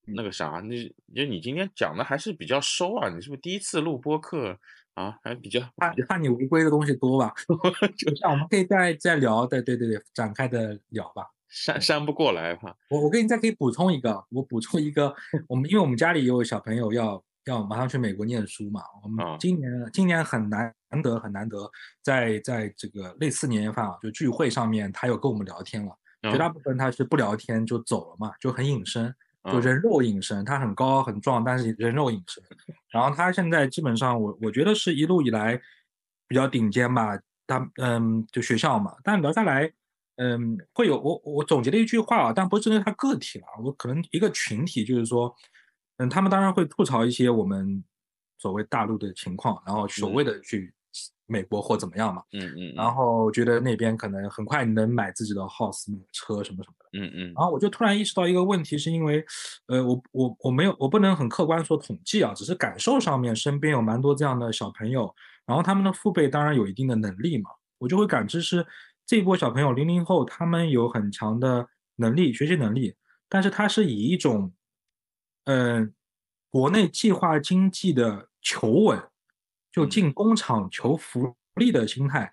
那个啥，那就你今天讲的还是比较收啊，你是不是第一次录播客啊？还比较怕 (laughs) 怕你违规的东西多吧？(laughs) 就这样我们可以再再聊，对对对对，展开的聊吧。删删不过来哈。我我给你再可以补充一个，我补充一个，我们因为我们家里有小朋友要要马上去美国念书嘛，我们啊今年、今年很难得很难得在在这个类似年夜饭啊，就聚会上面，他有跟我们聊天了，绝大部分他是不聊天就走了嘛，就很隐身，就嗯人肉隐身，他很高很壮，但是人肉隐身。然后他现在基本上我我觉得是一路以来比较顶尖吧，他嗯就学校嘛，但聊下来。嗯，会有我我总结了一句话啊，但不是针对他个体了，我可能一个群体，就是说，嗯，他们当然会吐槽一些我们所谓大陆的情况，然后所谓的去美国或怎么样嘛，嗯嗯，然后觉得那边可能很快能买自己的 house、车什么什么的，嗯嗯。然后我就突然意识到一个问题，是因为，呃，我我我没有我不能很客观说统计啊，只是感受上面身边有蛮多这样的小朋友，然后他们的父辈当然有一定的能力嘛，我就会感知是这一波小朋友零零后，他们有很强的能力，学习能力，但是他是以一种，嗯、国内计划经济的求稳，就嗯。进工厂求福利的心态，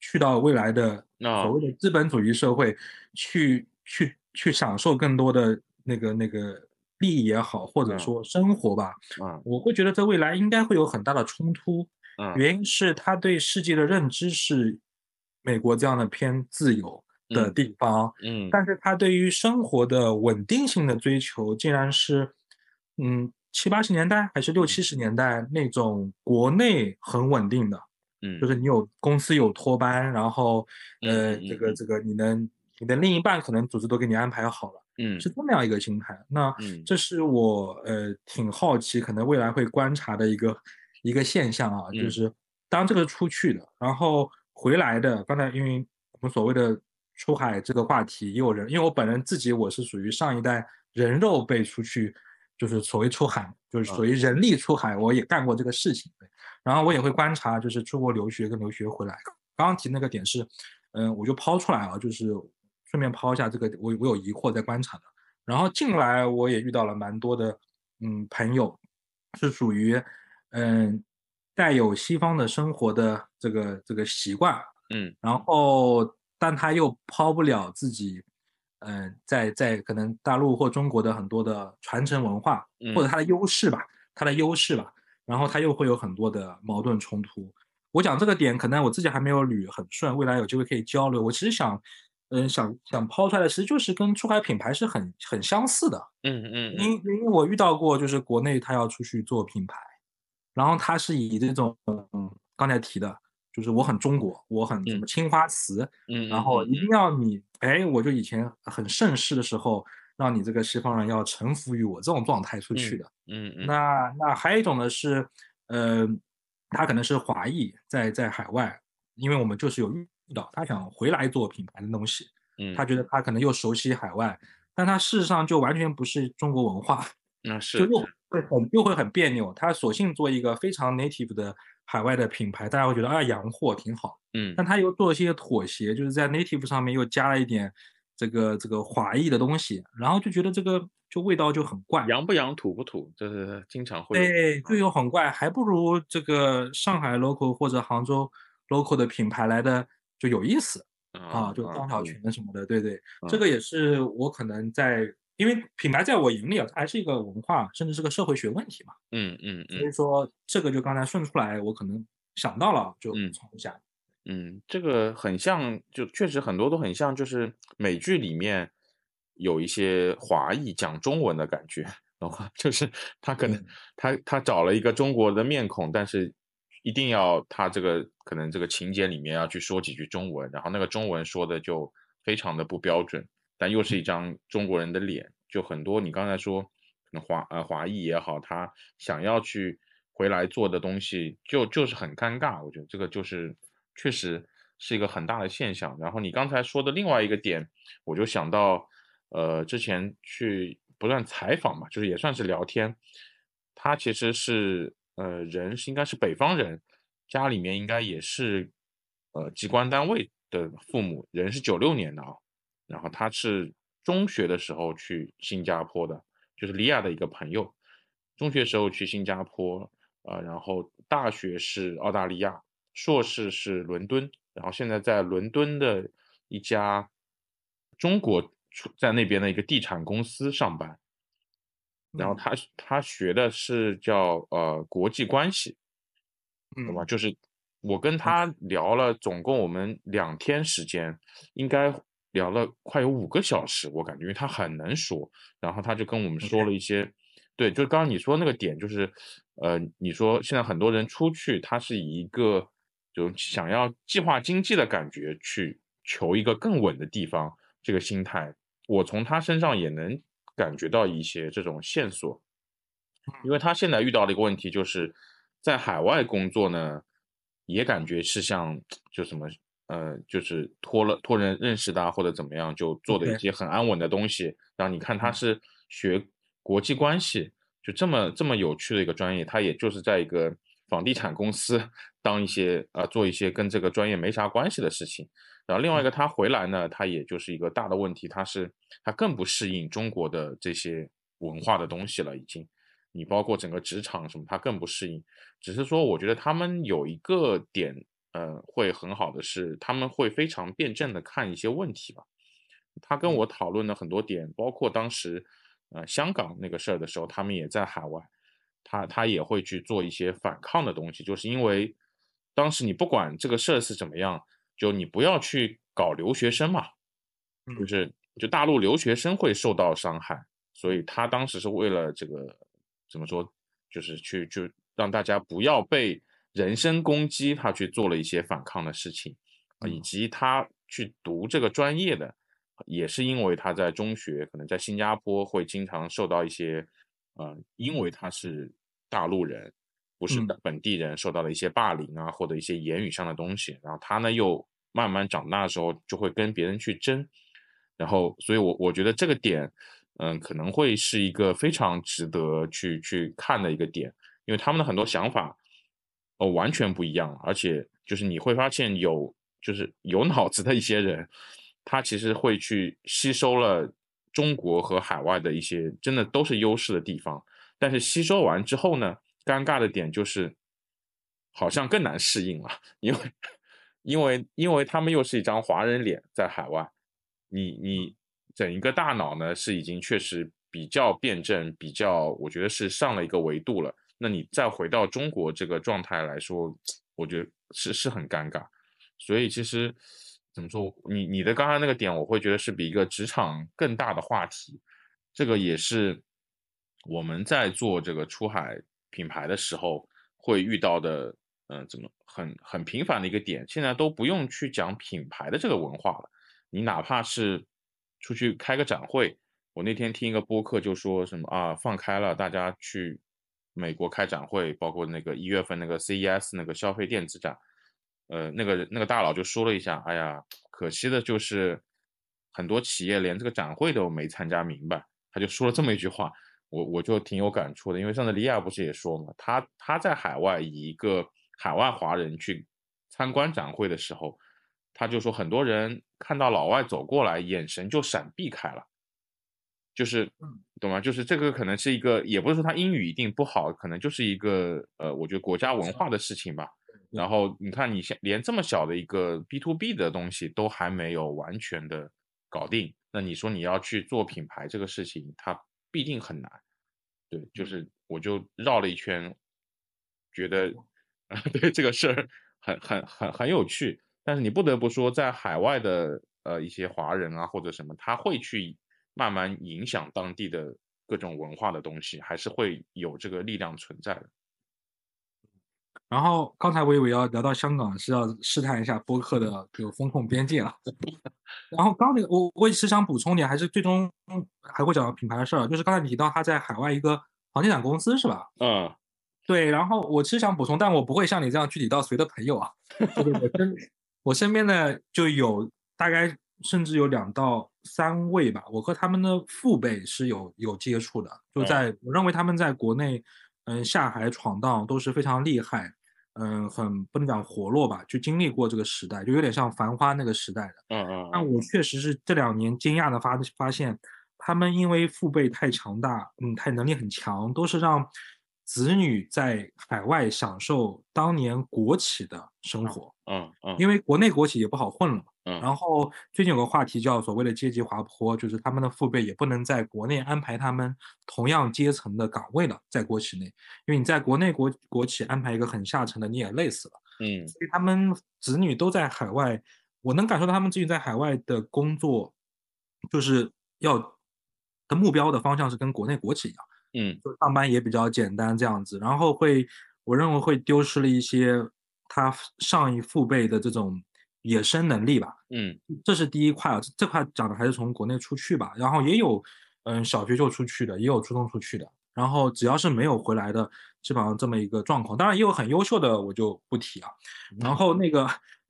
去到未来的啊所谓的资本主义社会，去去去享受更多的那个那个利益也好，或者嗯。说生活吧，嗯。我会觉得在未来应该会有很大的冲突。嗯。原因是他对世界的认知是美国这样的偏自由的嗯。地方，嗯。但是他对于生活的稳定性的追求，竟然是，嗯，七八十年代还是六七十年代那种国内很稳定的，嗯，就是你有公司有托班，然后呃，这个这个你能你的另一半可能组织都给你安排好了，嗯。是这么样一个心态。那嗯。这是我呃挺好奇，可能未来会观察的一个一个现象啊，就嗯。是当这个出去的，然后回来的，刚才因为我们所谓的出海这个话题，也有人，因为我本人自己我是属于上一代人肉被出去，就是所谓出海，就是属于人力出海，我也干过这个事情。对，然后我也会观察，就是出国留学跟留学回来。刚刚提那个点是，嗯、我就抛出来啊，就是顺便抛一下这个，我我有疑惑在观察的。然后进来我也遇到了蛮多的，嗯，朋友是属于，嗯，带有西方的生活的这个这个习惯，嗯然后但他又抛不了自己，嗯、在在可能大陆或中国的很多的传承文化，或者它的优势吧，它的优势吧，然后它又会有很多的矛盾冲突。我讲这个点，可能我自己还没有捋很顺，未来有机会可以交流。我其实想，嗯、想想抛出来的，其实就是跟出海品牌是很很相似的，嗯嗯因因为我遇到过，就是国内他要出去做品牌，然后他是以这种嗯刚才提的，就是我很中国，我很什么嗯青花瓷，嗯，然后一定要你，哎，我就以前很盛世的时候，让你这个西方人要臣服于我这种状态出去的。嗯嗯那那还有一种呢是，呃，他可能是华裔在在海外，因为我们就是有遇到他想回来做品牌的东西，嗯，他觉得他可能又熟悉海外，但他事实上就完全不是中国文化，那就是又会很又会很别扭。他索性做一个非常 native 的海外的品牌，大家会觉得啊洋货挺好，嗯。但他又做了一些妥协，就是在 native 上面又加了一点这个这个华裔的东西，然后就觉得这个就味道就很怪。洋不洋土不土，这是经常会有对，就又很怪，还不如这个上海 local 或者杭州 local 的品牌来的就有意思啊，就张小泉什么的，对对，这嗯个也是我可能在，因为品牌在我眼里啊，它还是一个文化，甚至是个社会学问题嘛，嗯嗯嗯所嗯以说这个就刚才顺出来，我可能想到了就补嗯充一下。嗯，这个很像，就确实很多都很像，就是美剧里面有一些华裔讲中文的感觉，然 (laughs) 后？就是他可能嗯他他找了一个中国的面孔，但是一定要他这个可能这个情节里面要去说几句中文，然后那个中文说的就非常的不标准，但又是一张中国人的脸，就很多你刚才说可能华呃华裔也好，他想要去回来做的东西就就是很尴尬，我觉得这个就是确实是一个很大的现象。然后你刚才说的另外一个点，我就想到，呃，之前去不断采访嘛，就是也算是聊天，他其实是呃人是应该是北方人，家里面应该也是呃机关单位的父母，人是九六年的啊，然后他是中学的时候去新加坡的，就是李亚的一个朋友，中学时候去新加坡，呃，然后大学是澳大利亚，硕士是伦敦，然后现在在伦敦的一家中国出在那边的一个地产公司上班，然后嗯。他他学的是叫呃国际关系，懂吧？嗯。就是我跟他聊了，总共我们两天时间，应该聊了快有五个小时，我感觉因为他很能说，然后他就跟我们说了一些，对，就是刚刚你说那个点，就是呃，你说现在很多人出去，他是以一个就想要计划经济的感觉去求一个更稳的地方，这个心态，我从他身上也能感觉到一些这种线索。因为他现在遇到的一个问题就是，在海外工作呢，也感觉是像就什么呃，就是托了托人认识的啊，或者怎么样，就做的一些很安稳的东西。然后你看他是学国际关系，就这么这么有趣的一个专业，他也就是在一个房地产公司当一些呃做一些跟这个专业没啥关系的事情。然后另外一个他回来呢，他也就是一个大的问题，他是他更不适应中国的这些文化的东西了，已经。你包括整个职场什么，他更不适应。只是说，我觉得他们有一个点，呃，会很好的是，他们会非常辩证的看一些问题吧。他跟我讨论了很多点，包括当时，呃，香港那个事儿的时候，他们也在海外，他他也会去做一些反抗的东西，就是因为当时你不管这个事儿是怎么样，就你不要去搞留学生嘛，就嗯是就大陆留学生会受到伤害，所以他当时是为了这个怎么说，就是去就让大家不要被人身攻击，他去做了一些反抗的事情，啊以嗯及他去读这个专业的，也是因为他在中学可能在新加坡会经常受到一些，呃，因为他是大陆人，不是本地人，受到了一些霸凌啊或者一些言语上的东西，然后他呢又慢慢长大的时候就会跟别人去争，然后所以我我觉得这个点。嗯，可能会是一个非常值得去去看的一个点，因为他们的很多想法，哦，完全不一样，而且就是你会发现有就是有脑子的一些人，他其实会去吸收了中国和海外的一些真的都是优势的地方，但是吸收完之后呢，尴尬的点就是好像更难适应了，因为因为因为他们又是一张华人脸在海外，你你整一个大脑呢是已经确实比较辩证，比较我觉得是上了一个维度了。那你再回到中国这个状态来说，我觉得是是很尴尬。所以其实怎么说，你你的刚刚那个点，我会觉得是比一个职场更大的话题。这个也是我们在做这个出海品牌的时候会遇到的，嗯，怎么很很频繁的一个点。现在都不用去讲品牌的这个文化了，你哪怕是出去开个展会，我那天听一个播客就说什么啊，放开了，大家去美国开展会，包括那个一月份那个 CES 那个消费电子展。呃，那个那个大佬就说了一下，哎呀，可惜的就是很多企业连这个展会都没参加明白，他就说了这么一句话，我我就挺有感触的，因为上次李亚不是也说嘛，他他在海外以一个海外华人去参观展会的时候，他就说很多人看到老外走过来，眼神就闪避开了，就是懂吗？就是这个可能是一个，也不是说他英语一定不好，可能就是一个呃，我觉得国家文化的事情吧。然后你看，你现连这么小的一个 B to B 的东西都还没有完全的搞定，那你说你要去做品牌这个事情，它必定很难。对，就是我就绕了一圈，觉得啊，(laughs) 对这个事儿很很很很有趣。但是你不得不说，在海外的呃一些华人啊或者什么，他会去慢慢影响当地的各种文化的东西，还是会有这个力量存在的。然后刚才我以为要聊到香港，是要试探一下播客的这个风控边界了。(laughs) 然后刚那个，我我也是想补充点，还是最终还会讲到品牌的事儿，就是刚才你提到他在海外一个房地产公司是吧？嗯，对。然后我其实想补充，但我不会像你这样具体到谁的朋友啊。(laughs) 就是我身我身边的就有大概甚至有两到三位吧，我和他们的父辈是有有接触的，就在我认为他们在国内嗯下海闯荡都是非常厉害。嗯，很不能讲活络吧，就经历过这个时代，就有点像繁花那个时代的。嗯嗯。但我确实是这两年惊讶的发发现，他们因为父辈太强大，嗯，太能力很强，都是让子女在海外享受当年国企的生活。嗯嗯。因为国内国企也不好混了。嗯。然后最近有个话题叫所谓的阶级滑坡，就是他们的父辈也不能在国内安排他们同样阶层的岗位了，在国企内，因为你在国内国国企安排一个很下层的，你也累死了。嗯。所以他们子女都在海外，我能感受到他们子女在海外的工作，就是要的目标的方向是跟国内国企一样。嗯。就上班也比较简单这样子，然后会，我认为会丢失了一些。他上一父辈的这种野生能力吧，嗯，这是第一块啊，这块讲的还是从国内出去吧，然后也有，嗯，小学就出去的，也有初中出去的，然后只要是没有回来的，基本上这么一个状况。当然也有很优秀的，我就不提啊。然后那个，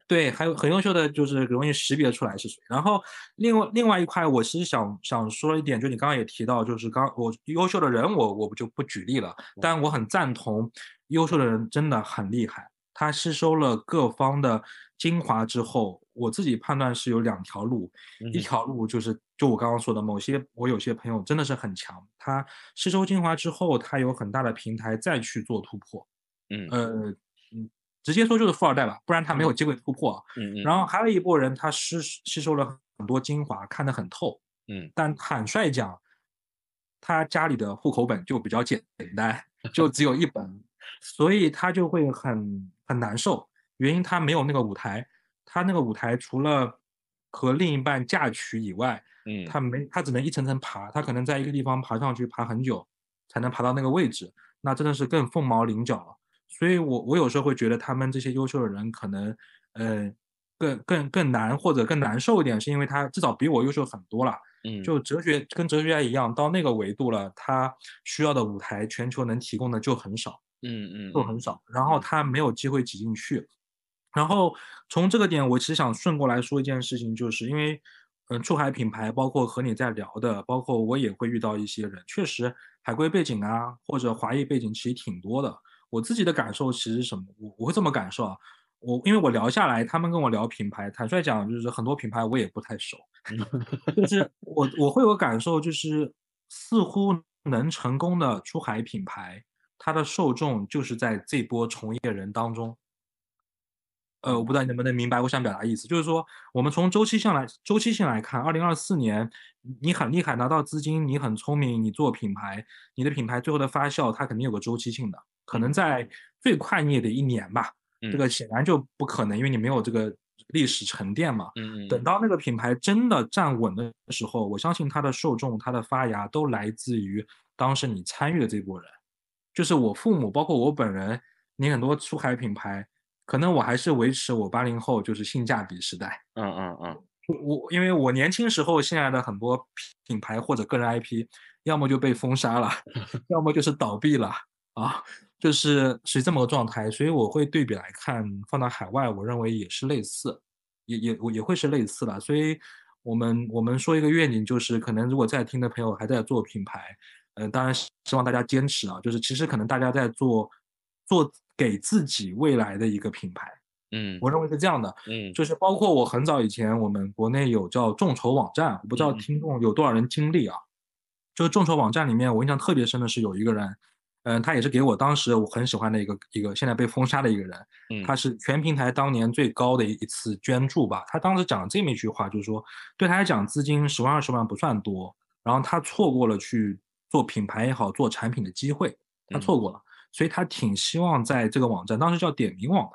对，还有很优秀的，就是容易识别出来是谁。然后另外另外一块，我其实想想说一点，就你刚刚也提到，就是刚我优秀的人，我我就不举例了，但我很赞同，优秀的人真的很厉害。他吸收了各方的精华之后，我自己判断是有两条路，一条路就是就我刚刚说的，某些我有些朋友真的是很强，他吸收精华之后，他有很大的平台再去做突破，嗯呃嗯，直接说就是富二代吧，不然他没有机会突破。嗯嗯。然后还有一波人，他吸吸收了很多精华，看得很透，嗯，但坦率讲，他家里的户口本就比较简单，就只有一本，所以他就会很。很难受，原因他没有那个舞台，他那个舞台除了和另一半嫁娶以外，嗯，他没，他只能一层层爬，他可能在一个地方爬上去，爬很久才能爬到那个位置，那真的是更凤毛麟角了。所以我我有时候会觉得他们这些优秀的人可能，呃，更更更难或者更难受一点，是因为他至少比我优秀很多了，嗯，就哲学跟哲学家一样，到那个维度了，他需要的舞台全球能提供的就很少。嗯嗯，就很少，然后他没有机会挤进去。然后从这个点，我其实想顺过来说一件事情，就是因为，嗯，出海品牌，包括和你在聊的，包括我也会遇到一些人，确实海归背景啊，或者华裔背景其实挺多的。我自己的感受其实什么，我我会这么感受啊。我因为我聊下来，他们跟我聊品牌，坦率讲，就是很多品牌我也不太熟，(laughs) 就是我我会有感受，就是似乎能成功的出海品牌。它的受众就是在这波从业人当中，呃，我不知道你能不能明白我想表达意思，就是说我们从周期性来周期性来看，二零二四年你很厉害拿到资金，你很聪明，你做品牌，你的品牌最后的发酵它肯定有个周期性的，可能在最快你也得一年吧，这个显然就不可能，因为你没有这个历史沉淀嘛。嗯。等到那个品牌真的站稳的时候，我相信它的受众、它的发芽都来自于当时你参与的这波人，就是我父母，包括我本人，你很多出海品牌。可能我还是维持我八零后就是性价比时代，嗯嗯嗯，我因为我年轻时候现在的很多品牌或者个人 IP，要么就被封杀了，(laughs) 要么就是倒闭了啊，就是是这么个状态，所以我会对比来看，放到海外，我认为也是类似，也也我也会是类似的，所以我们我们说一个愿景，就是可能如果在听的朋友还在做品牌，嗯，当然希望大家坚持啊，就是其实可能大家在做做。给自己未来的一个品牌，嗯，我认为是这样的，嗯，就是包括我很早以前，我们国内有叫众筹网站，我不知道听众有多少人经历啊。就是众筹网站里面，我印象特别深的是有一个人，嗯，他也是给我当时我很喜欢的一个一个现在被封杀的一个人，嗯他是全平台当年最高的一次捐助吧。他当时讲了这么一句话，就是说对他来讲，资金十万二十万不算多，然后他错过了去做品牌也好，做产品的机会，他错过了。所以他挺希望在这个网站，当时叫点名网，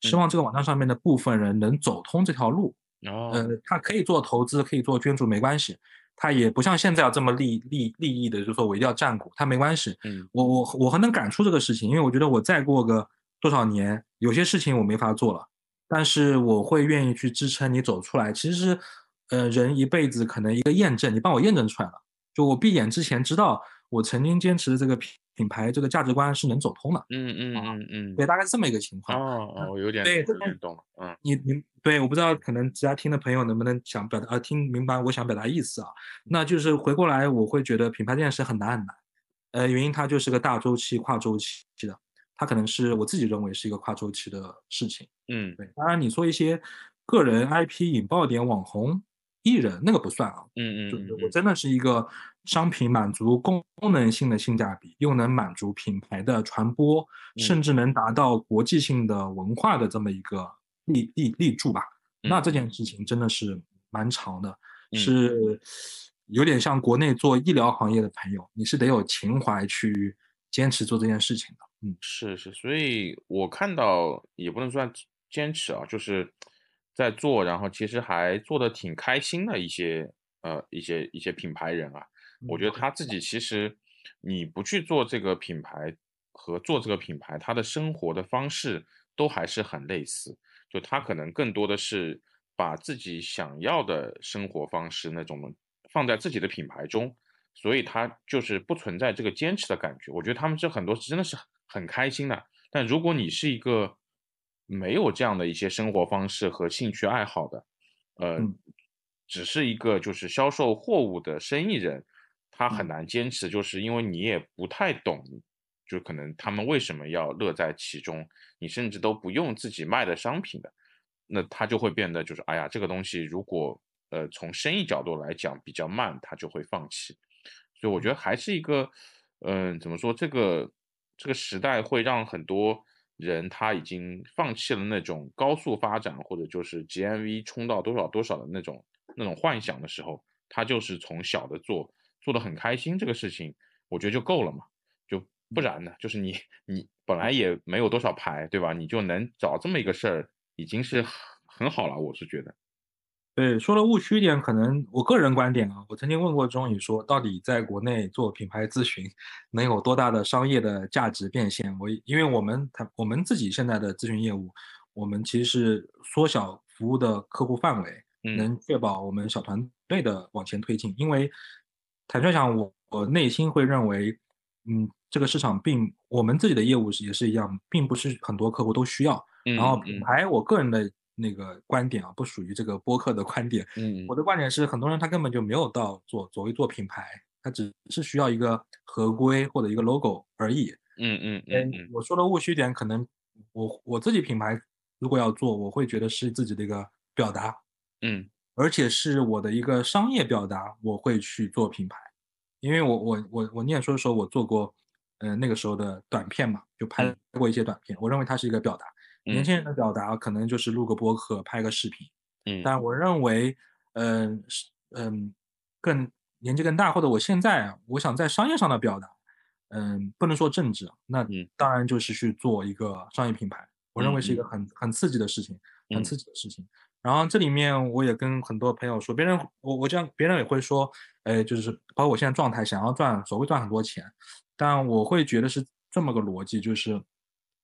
希望这个网站上面的部分人能走通这条路。哦，呃，他可以做投资，可以做捐助，没关系。他也不像现在要这么利利利益的，就是说我一定要占股，他没关系。嗯，我我我很能感触这个事情，因为我觉得我再过个多少年，有些事情我没法做了，但是我会愿意去支撑你走出来。其实，呃，人一辈子可能一个验证，你帮我验证出来了，就我闭眼之前知道我曾经坚持的这个品。品牌这个价值观是能走通的，嗯嗯嗯嗯，对，大概是这么一个情况。哦哦，我有点对，有点懂了。嗯，你你对，我不知道可能其他听的朋友能不能想表达呃听明白我想表达意思啊？那就是回过来，我会觉得品牌这件事很难很难。呃，原因它就是个大周期、跨周期的，它可能是我自己认为是一个跨周期的事情。嗯，对。当然，你说一些个人 IP 引爆点、网红。艺人那个不算啊，嗯嗯，就是我真的是一个商品满足功能性的性价比，又能满足品牌的传播，甚至能达到国际性的文化的这么一个立立立柱吧。那这件事情真的是蛮长的，是有点像国内做医疗行业的朋友，你是得有情怀去坚持做这件事情的。嗯，是是，所以我看到也不能算坚持啊，就是。在做，然后其实还做的挺开心的一些呃一些一些品牌人啊，我觉得他自己其实你不去做这个品牌和做这个品牌，他的生活的方式都还是很类似，就他可能更多的是把自己想要的生活方式那种放在自己的品牌中，所以他就是不存在这个坚持的感觉。我觉得他们这很多真的是很开心的，但如果你是一个。没有这样的一些生活方式和兴趣爱好的，呃，只是一个就是销售货物的生意人，他很难坚持，就是因为你也不太懂，就可能他们为什么要乐在其中，你甚至都不用自己卖的商品的，那他就会变得就是，哎呀，这个东西如果呃从生意角度来讲比较慢，他就会放弃。所以我觉得还是一个，嗯，怎么说，这个这个时代会让很多。人他已经放弃了那种高速发展或者就是 GMV 冲到多少多少的那种那种幻想的时候，他就是从小的做做的很开心，这个事情我觉得就够了嘛，就不然呢，就是你你本来也没有多少牌，对吧？你就能找这么一个事儿，已经是很好了，我是觉得。对，说了务虚一点，可能我个人观点啊，我曾经问过钟宇说，到底在国内做品牌咨询能有多大的商业的价值变现？我因为我们他我们自己现在的咨询业务，我们其实是缩小服务的客户范围，能确保我们小团队的往前推进。因为坦率讲，我我内心会认为，嗯，这个市场并我们自己的业务是也是一样，并不是很多客户都需要。然后品牌，我个人的。那个观点啊，不属于这个播客的观点。嗯，我的观点是，很多人他根本就没有到做所谓做品牌，他只是需要一个合规或者一个 logo 而已。嗯嗯嗯，我说的务虚点，可能我我自己品牌如果要做，我会觉得是自己的一个表达。嗯，而且是我的一个商业表达，我会去做品牌，因为我我我我念书的时候，我做过，嗯，那个时候的短片嘛，就拍过一些短片，我认为它是一个表达。年轻人的表达可能就是录个播客、拍个视频。嗯，但我认为，嗯，是嗯，更年纪更大，或者我现在我想在商业上的表达，嗯，不能说政治，那当然就是去做一个商业品牌。我认为是一个很很刺激的事情，很刺激的事情。然后这里面我也跟很多朋友说，别人我我这样，别人也会说，哎，就是包括我现在状态，想要赚所谓赚很多钱，但我会觉得是这么个逻辑，就是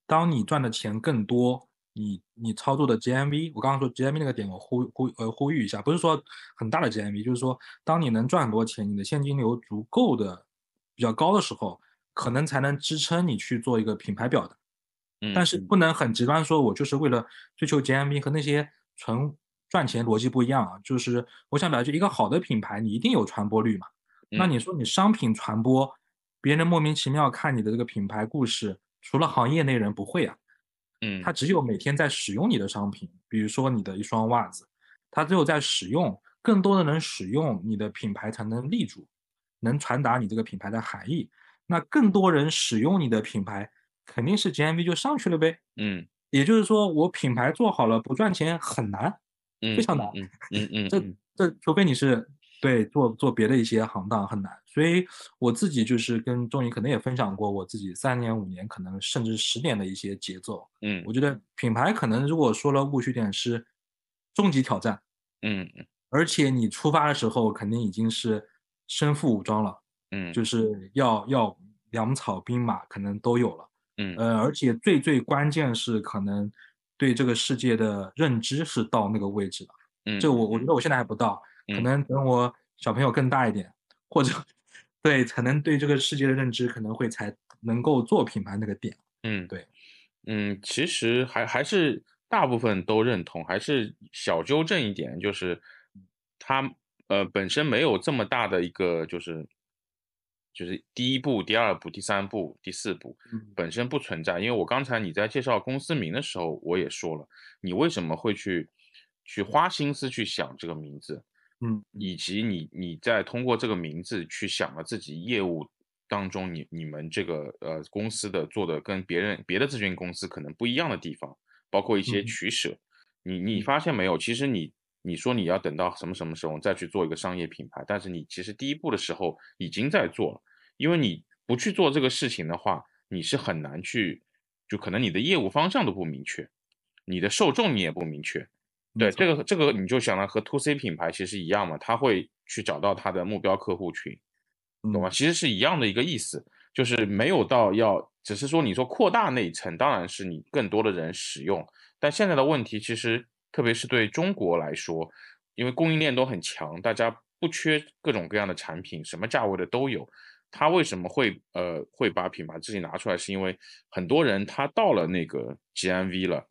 当你赚的钱更多，你你操作的 GMV，我刚刚说 GMV 那个点，我呼呼呃呼吁一下，不是说很大的 GMV，就是说当你能赚很多钱，你的现金流足够的比较高的时候，可能才能支撑你去做一个品牌表达。但是不能很极端说，我就是为了追求 GMV 和那些纯赚钱逻辑不一样啊。就是我想表达，就一个好的品牌，你一定有传播率嘛。那你说你商品传播，别人莫名其妙看你的这个品牌故事，除了行业内人不会啊。嗯，他只有每天在使用你的商品，比如说你的一双袜子，他只有在使用，更多的人使用你的品牌才能立住，能传达你这个品牌的含义。那更多人使用你的品牌。肯定是 GMV 就上去了呗，嗯，也就是说我品牌做好了不赚钱很难，嗯，非常难，嗯嗯嗯，(laughs) 这这除非你是对做做别的一些行当很难，所以我自己就是跟钟宇可能也分享过我自己三年五年可能甚至十年的一些节奏，嗯，我觉得品牌可能如果说了误区点是终极挑战，嗯嗯，而且你出发的时候肯定已经是身负武装了，嗯，就是要要粮草兵马可能都有了。嗯。呃，而且最最关键是可能对这个世界的认知是到那个位置了。嗯，这。我我觉得我现在还不到，可能等我小朋友更大一点，或者对才能对这个世界的认知可能会才能够做品牌那个点。嗯，对，嗯，其实还还是大部分都认同，还是小纠正一点，就是它呃本身没有这么大的一个就是。就是第一步、第二步、第三步、第四步本身不存在，因为我刚才你在介绍公司名的时候，我也说了，你为什么会去去花心思去想这个名字，嗯，以及你你在通过这个名字去想了自己业务当中你你们这个呃公司的做的跟别人别的咨询公司可能不一样的地方，包括一些取舍，你你发现没有？其实你你说你要等到什么什么时候再去做一个商业品牌，但是你其实第一步的时候已经在做了。因为你不去做这个事情的话，你是很难去，就可能你的业务方向都不明确，你的受众你也不明确。对这个这个你就想到和 to C 品牌其实一样嘛，他会去找到他的目标客户群，懂吗？其实是一样的一个意思，就是没有到要，只是说你说扩大那一层，当然是你更多的人使用。但现在的问题其实，特别是对中国来说，因为供应链都很强，大家不缺各种各样的产品，什么价位的都有。他为什么会呃会把品牌自己拿出来？是因为很多人他到了那个 GMV 了，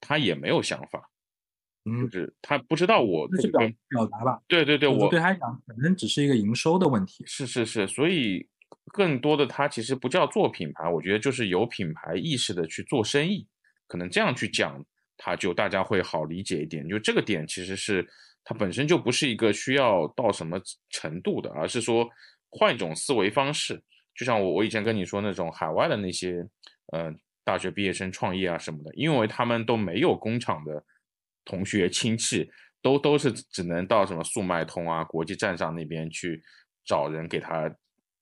他也没有想法，嗯，就是他不知道我这是表表达吧？对对对，我对他讲本身只是一个营收的问题。是是是，所以更多的他其实不叫做品牌，我觉得就是有品牌意识的去做生意，可能这样去讲，他就大家会好理解一点。就这个点其实是它本身就不是一个需要到什么程度的，而是说。换一种思维方式，就像我我以前跟你说那种海外的那些，呃，大学毕业生创业啊什么的，因为他们都没有工厂的同学亲戚，都都是只能到什么速卖通啊、国际站上那边去找人给他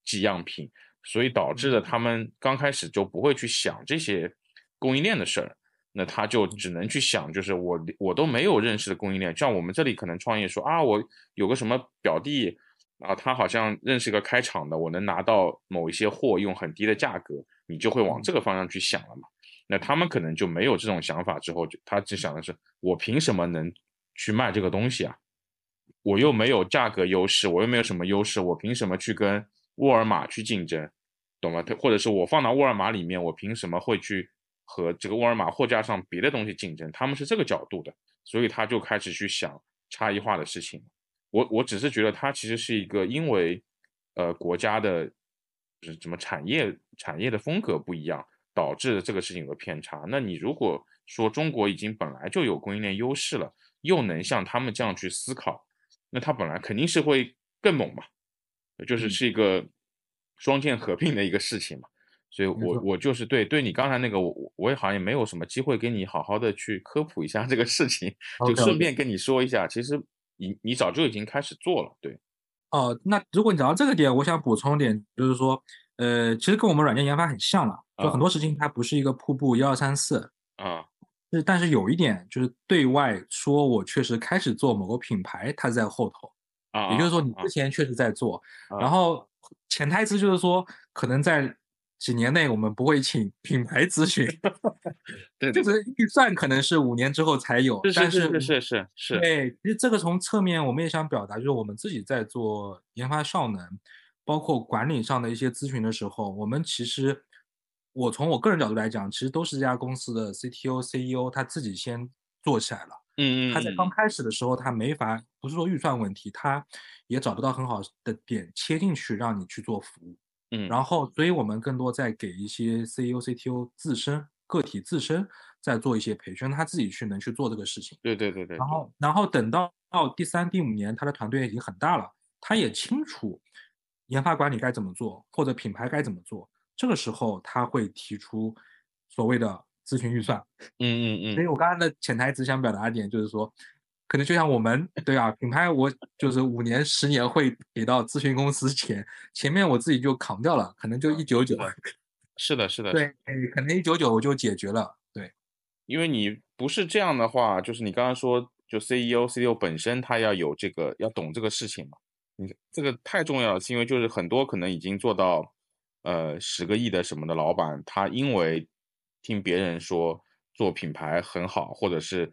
寄样品，所以导致了他们刚开始就不会去想这些供应链的事儿，那他就只能去想，就是我我都没有认识的供应链，像我们这里可能创业说啊，我有个什么表弟。啊，他好像认识一个开厂的，我能拿到某一些货用很低的价格，你就会往这个方向去想了嘛？那他们可能就没有这种想法，之后就他只想的是，我凭什么能去卖这个东西啊？我又没有价格优势，我又没有什么优势，我凭什么去跟沃尔玛去竞争？懂吗？或者是我放到沃尔玛里面，我凭什么会去和这个沃尔玛货架上别的东西竞争？他们是这个角度的，所以他就开始去想差异化的事情。我我只是觉得他其实是一个因为，呃，国家的，就是什么产业产业的风格不一样，导致这个事情有个偏差。那你如果说中国已经本来就有供应链优势了，又能像他们这样去思考，那它本来肯定是会更猛嘛，就是是一个双剑合并的一个事情嘛。所以我我就是对对你刚才那个我我我也好像也没有什么机会给你好好的去科普一下这个事情，就顺便跟你说一下，其实你你早就已经开始做了，对，哦，那如果你讲到这个点，我想补充点，就是说，呃，其实跟我们软件研发很像了，就啊。很多事情它不是一个瀑布一二三四，啊。是但是有一点就是对外说我确实开始做某个品牌，它在后头，啊，也就是说你啊之前确实在做，啊。然后潜台词就是说，可能在几年内我们不会请 (laughs) 品牌咨询，(laughs) 对就是预算可能是五年之后才有，是但是是是是是是，对，其实这个从侧面我们也想表达，就是我们自己在做研发效能，包括管理上的一些咨询的时候，我们其实，我从我个人角度来讲，其实都是这家公司的 CTO、CEO 他自己先做起来了。嗯嗯，他在嗯刚开始的时候，他没法，不是说预算问题，他也找不到很好的点切进去让你去做服务。嗯，然后，所以我们更多在给一些 CEO、CTO 自身个体自身在做一些培训，让他自己去能去做这个事情。对对对对，然后，然后等到到第三、第五年，他的团队已经很大了，他也清楚研发管理该怎么做，或者品牌该怎么做。这个时候，他会提出所谓的咨询预算。嗯嗯嗯，所以我刚刚的潜台词想表达的点就是说，可能就像我们对啊，品牌我就是五年、十年会给到咨询公司钱，前面我自己就扛掉了，可能就一九九，是的是的，对，可能一九九我就解决了。对，因为你不是这样的话，就是你刚刚说，就 CEO、CEO 本身他要有这个，要懂这个事情嘛。你这个太重要了，是因为就是很多可能已经做到呃十个亿的什么的老板，他因为听别人说做品牌很好，或者是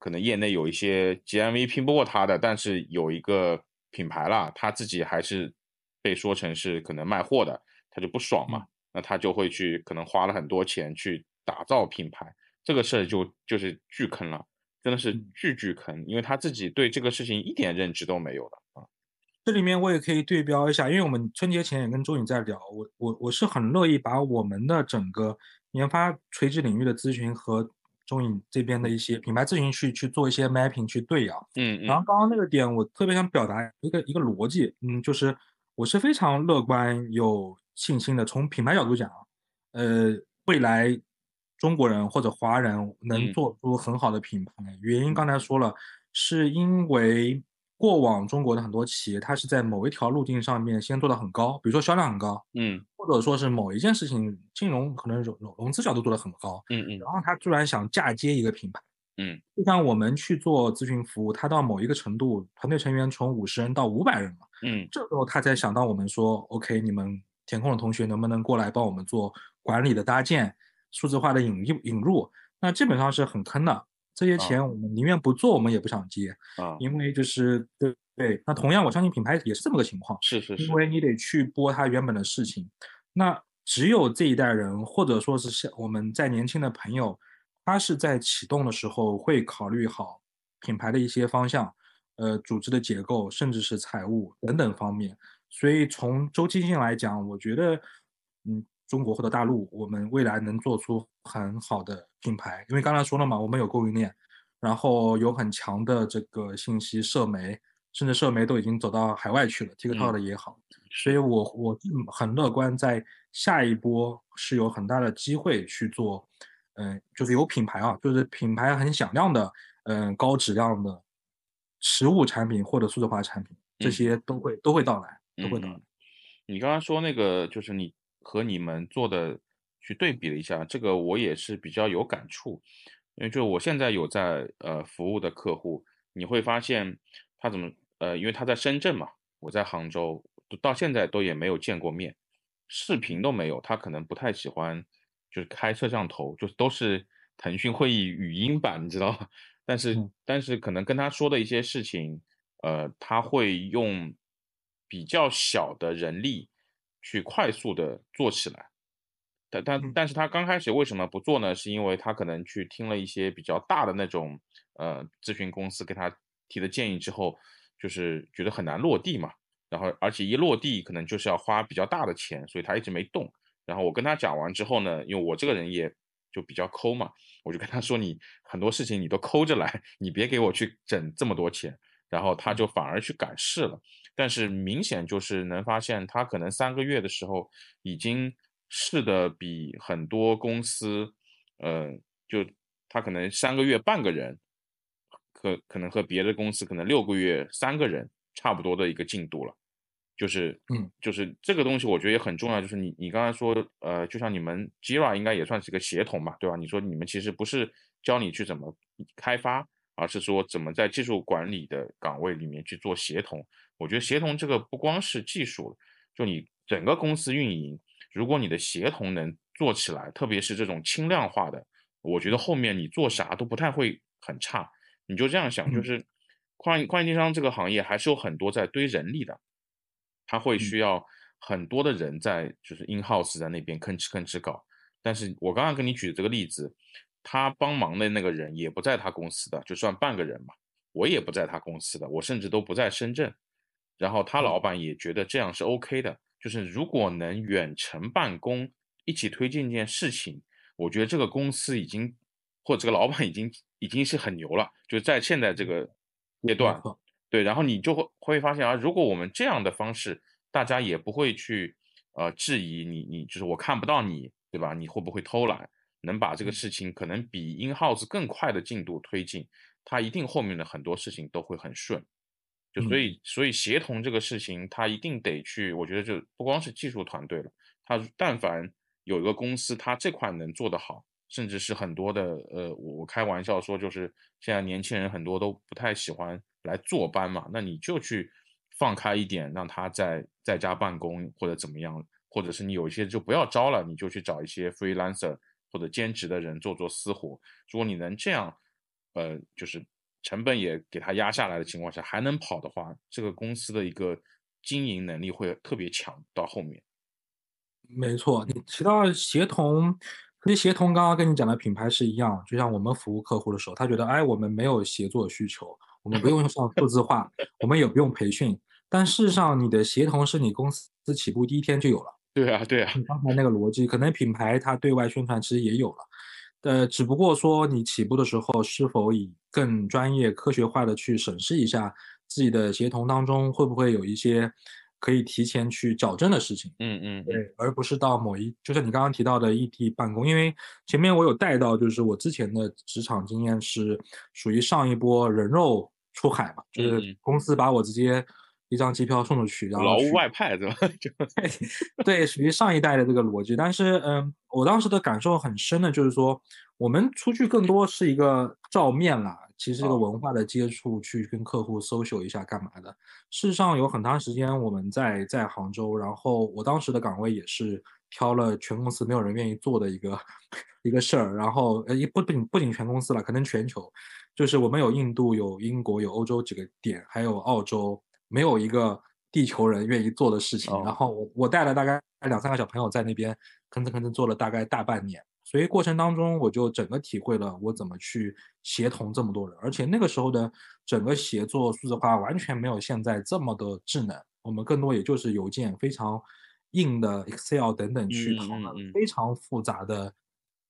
可能业内有一些 GMV 拼不过他的，但是有一个品牌啦，他自己还是被说成是可能卖货的，他就不爽嘛。那他就会去可能花了很多钱去打造品牌，这个事儿就就是巨坑了，真的是嗯巨巨坑，因为他自己对这个事情一点认知都没有的啊。这里面我也可以对标一下，因为我们春节前也跟周颖在聊，我我我是很乐意把我们的整个研发垂直领域的咨询和周颖这边的一些品牌咨询去去做一些 mapping 去对啊。嗯嗯然后刚刚那个点，我特别想表达一个一个逻辑，嗯，就是我是非常乐观、有信心的。从品牌角度讲，呃，未来中国人或者华人能嗯做出很好的品牌，原因刚才说了，是因为过往中国的很多企业，它是在某一条路径上面先做得很高，比如说销量很高，嗯或者说是某一件事情金融可能融融融资角度做得很高，嗯嗯然后他突然想嫁接一个品牌。嗯就像我们去做咨询服务，他到某一个程度，团队成员从五十人到五百人了，嗯这时候他才想到我们说，OK，你们填空的同学能不能过来帮我们做管理的搭建、数字化的引入引入？那基本上是很坑的，这些钱我们宁愿不做，我们也不想接，啊，因为就是对对。那同样，我相信品牌也是这么个情况，是是是因，为你得去播它原本的事情。那只有这一代人，或者说是像我们在年轻的朋友，他是在启动的时候会考虑好品牌的一些方向，呃，组织的结构，甚至是财务等等方面。所以从周期性来讲，我觉得，嗯，中国或者大陆，我们未来能做出很好的品牌，因为刚才说了嘛，我们有供应链，然后有很强的这个信息社媒，甚至社媒都已经走到海外去了，TikTok 的也好。所以我我是很乐观，在下一波是有很大的机会去做，嗯、就是有品牌啊，就是品牌很响亮的，嗯、高质量的实物产品或者数字化产品，这嗯些都会都会到来，都会到来。你刚刚说那个，就是你和你们做的去对比了一下，这个我也是比较有感触，因为就我现在有在呃服务的客户，你会发现他怎么呃，因为他在深圳嘛，我在杭州，到现在都也没有见过面，视频都没有，他可能不太喜欢就是开摄像头，就是都是腾讯会议语音版，你知道吗？但是嗯但是可能跟他说的一些事情，呃，他会用比较小的人力去快速的做起来。但但嗯但是他刚开始为什么不做呢？是因为他可能去听了一些比较大的那种呃咨询公司给他提的建议之后，就是觉得很难落地嘛。然后而且一落地可能就是要花比较大的钱，所以他一直没动。然后我跟他讲完之后呢，因为我这个人也就比较抠嘛，我就跟他说你很多事情你都抠着来，你别给我去整这么多钱。然后他就反而去改试了，但是明显就是能发现他可能三个月的时候已经试的比很多公司，呃，就他可能三个月半个人，可可能和别的公司可能六个月三个人差不多的一个进度了。就是，嗯，就是这个东西，我觉得也很重要。就是你，你刚才说，呃，就像你们 Jira 应该也算是个协同嘛，对吧？你说你们其实不是教你去怎么开发，而是说怎么在技术管理的岗位里面去做协同。我觉得协同这个不光是技术，就你整个公司运营，如果你的协同能做起来，特别是这种轻量化的，我觉得后面你做啥都不太会很差。你就这样想，就是跨跨境电商这个行业还是有很多在堆人力的。他会需要很多的人在，就是 in house 在那边吭哧吭哧搞。但是我刚刚跟你举的这个例子，他帮忙的那个人也不在他公司的，就算半个人嘛。我也不在他公司的，我甚至都不在深圳。然后他老板也觉得这样是 OK 的，就是如果能远程办公，一起推进一件事情，我觉得这个公司已经或者这个老板已经已经是很牛了，就在现在这个阶段。对，然后你就会会发现啊，如果我们这样的方式，大家也不会去呃质疑你，你就是我看不到你，对吧？你会不会偷懒？能把这个事情可能比 in house 更快的进度推进，它一定后面的很多事情都会很顺。就所以，所以协同这个事情，它一定得去，我觉得就不光是技术团队了，它但凡有一个公司，它这块能做得好。甚至是很多的，呃，我开玩笑说，就是现在年轻人很多都不太喜欢来坐班嘛，那你就去放开一点，让他在在家办公或者怎么样，或者是你有一些就不要招了，你就去找一些 freelancer 或者兼职的人做做私活。如果你能这样，呃，就是成本也给它压下来的情况下，还能跑的话，这个公司的一个经营能力会特别强。到后面，没错，你提到协同。其实协同刚刚跟你讲的品牌是一样，就像我们服务客户的时候，他觉得哎，我们没有协作需求，我们不用上数字化，(laughs) 我们也不用培训。但事实上，你的协同是你公司起步第一天就有了。对啊，对啊。你刚才那个逻辑，可能品牌它对外宣传其实也有了，呃，只不过说你起步的时候是否以更专业、科学化的去审视一下自己的协同当中会不会有一些。可以提前去矫正的事情，嗯嗯，对，而不是到某一，就像你刚刚提到的异地办公，因为前面我有带到，就是我之前的职场经验是属于上一波人肉出海嘛，就是公司把我直接一张机票送出去，然后劳务外派对吧？(laughs) (laughs) 对，属于上一代的这个逻辑，但是嗯，我当时的感受很深的就是说，我们出去更多是一个照面啦。其实这个文化的接触，去跟客户 social 一下干嘛的？事实上有很长时间我们在在杭州，然后我当时的岗位也是挑了全公司没有人愿意做的一个一个事儿。然后呃，不不仅不仅全公司了，可能全球，就是我们有印度、有英国、有欧洲几个点，还有澳洲，没有一个地球人愿意做的事情。然后我我带了大概两三个小朋友在那边吭哧吭哧做了大概大半年。所以过程当中，我就整个体会了我怎么去协同这么多人，而且那个时候的整个协作数字化完全没有现在这么的智能，我们更多也就是邮件非常硬的 Excel 等等去讨论非常复杂的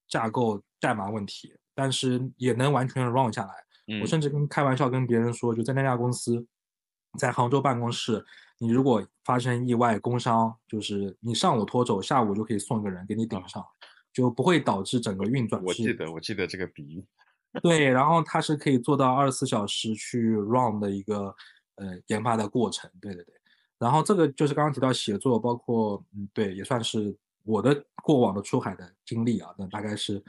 架构代码问题，但是也能完全 run 下来。我甚至跟开玩笑跟别人说，就在那家公司，在杭州办公室，你如果发生意外工伤，就是你上午拖走，下午就可以送一个人给你顶上。就不会导致整个运转。我记得，我记得这个比喻。(laughs) 对，然后它是可以做到二十四小时去 run 的一个呃研发的过程。对对对。然后这个就是刚刚提到写作，包括嗯，对，也算是我的过往的出海的经历啊。那大概是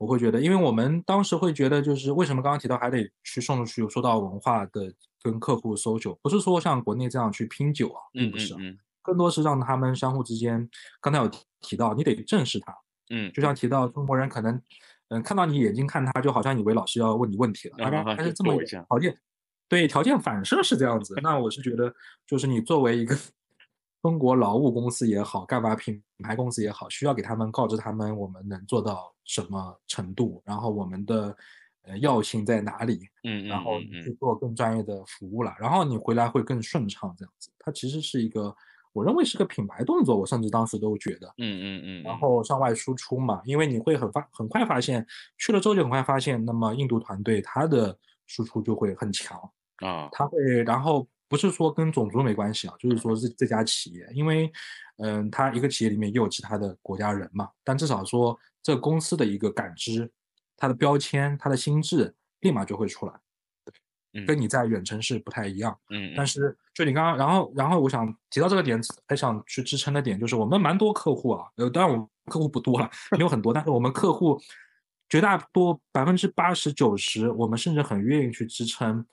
我会觉得，因为我们当时会觉得，就是为什么刚刚提到还得去送出去，说到文化的跟客户搜酒，不是说像国内这样去拼酒啊，并不是，更多是让他们相互之间，刚才有提到，你得正视他。嗯，就像提到中国人可能，嗯，看到你眼睛看他，就好像以为老师要问你问题了，他是这么条件，对条件反射是这样子。那我是觉得，就是你作为一个中国劳务公司也好，干嘛品牌公司也好，需要给他们告知他们我们能做到什么程度，然后我们的呃药性在哪里，嗯，然后去做更专业的服务了，然后你回来会更顺畅，这样子。它其实是一个。我认为是个品牌动作，我甚至当时都觉得，嗯嗯。嗯，然后向外输出嘛，因为你会很发很快发现，去了之后就很快发现，那么印度团队它的输出就会很强啊，他会，然后不是说跟种族没关系啊，就是说是这家企业，因为嗯，它一个企业里面也有其他的国家人嘛，但至少说这公司的一个感知，它的标签，它的心智，立马就会出来。跟你在远程是不太一样，嗯，但是就你刚刚，然后然后我想提到这个点，还想去支撑的点，就是我们蛮多客户啊，呃，当然我们客户不多了，没有很多，但是我们客户绝大多百分之八十九十，我们甚至很愿意去支撑，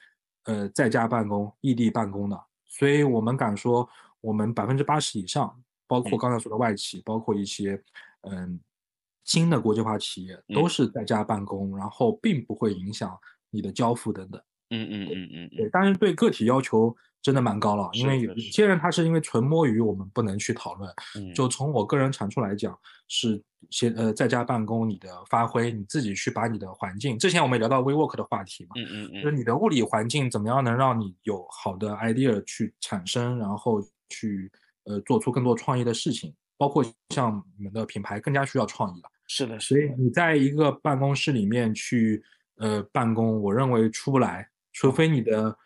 呃，在家办公、异地办公的，所以我们敢说，我们百分之八十以上，包括刚才说的外企，包括一些嗯新的国际化企业，都是在家办公，然后并不会影响你的交付等等。嗯嗯嗯嗯，对，但是对个体要求真的蛮高了，因为有些人他是因为纯摸鱼，我们不能去讨论。就从我个人产出来讲，是先呃在家办公，你的发挥你自己去把你的环境，之前我们也聊到 WeWork 的话题嘛，嗯嗯嗯，就是你的物理环境怎么样能让你有好的 idea 去产生，然后去呃做出更多创意的事情，包括像你们的品牌更加需要创意了。是的，所以你在一个办公室里面去呃办公，我认为出不来。除非你的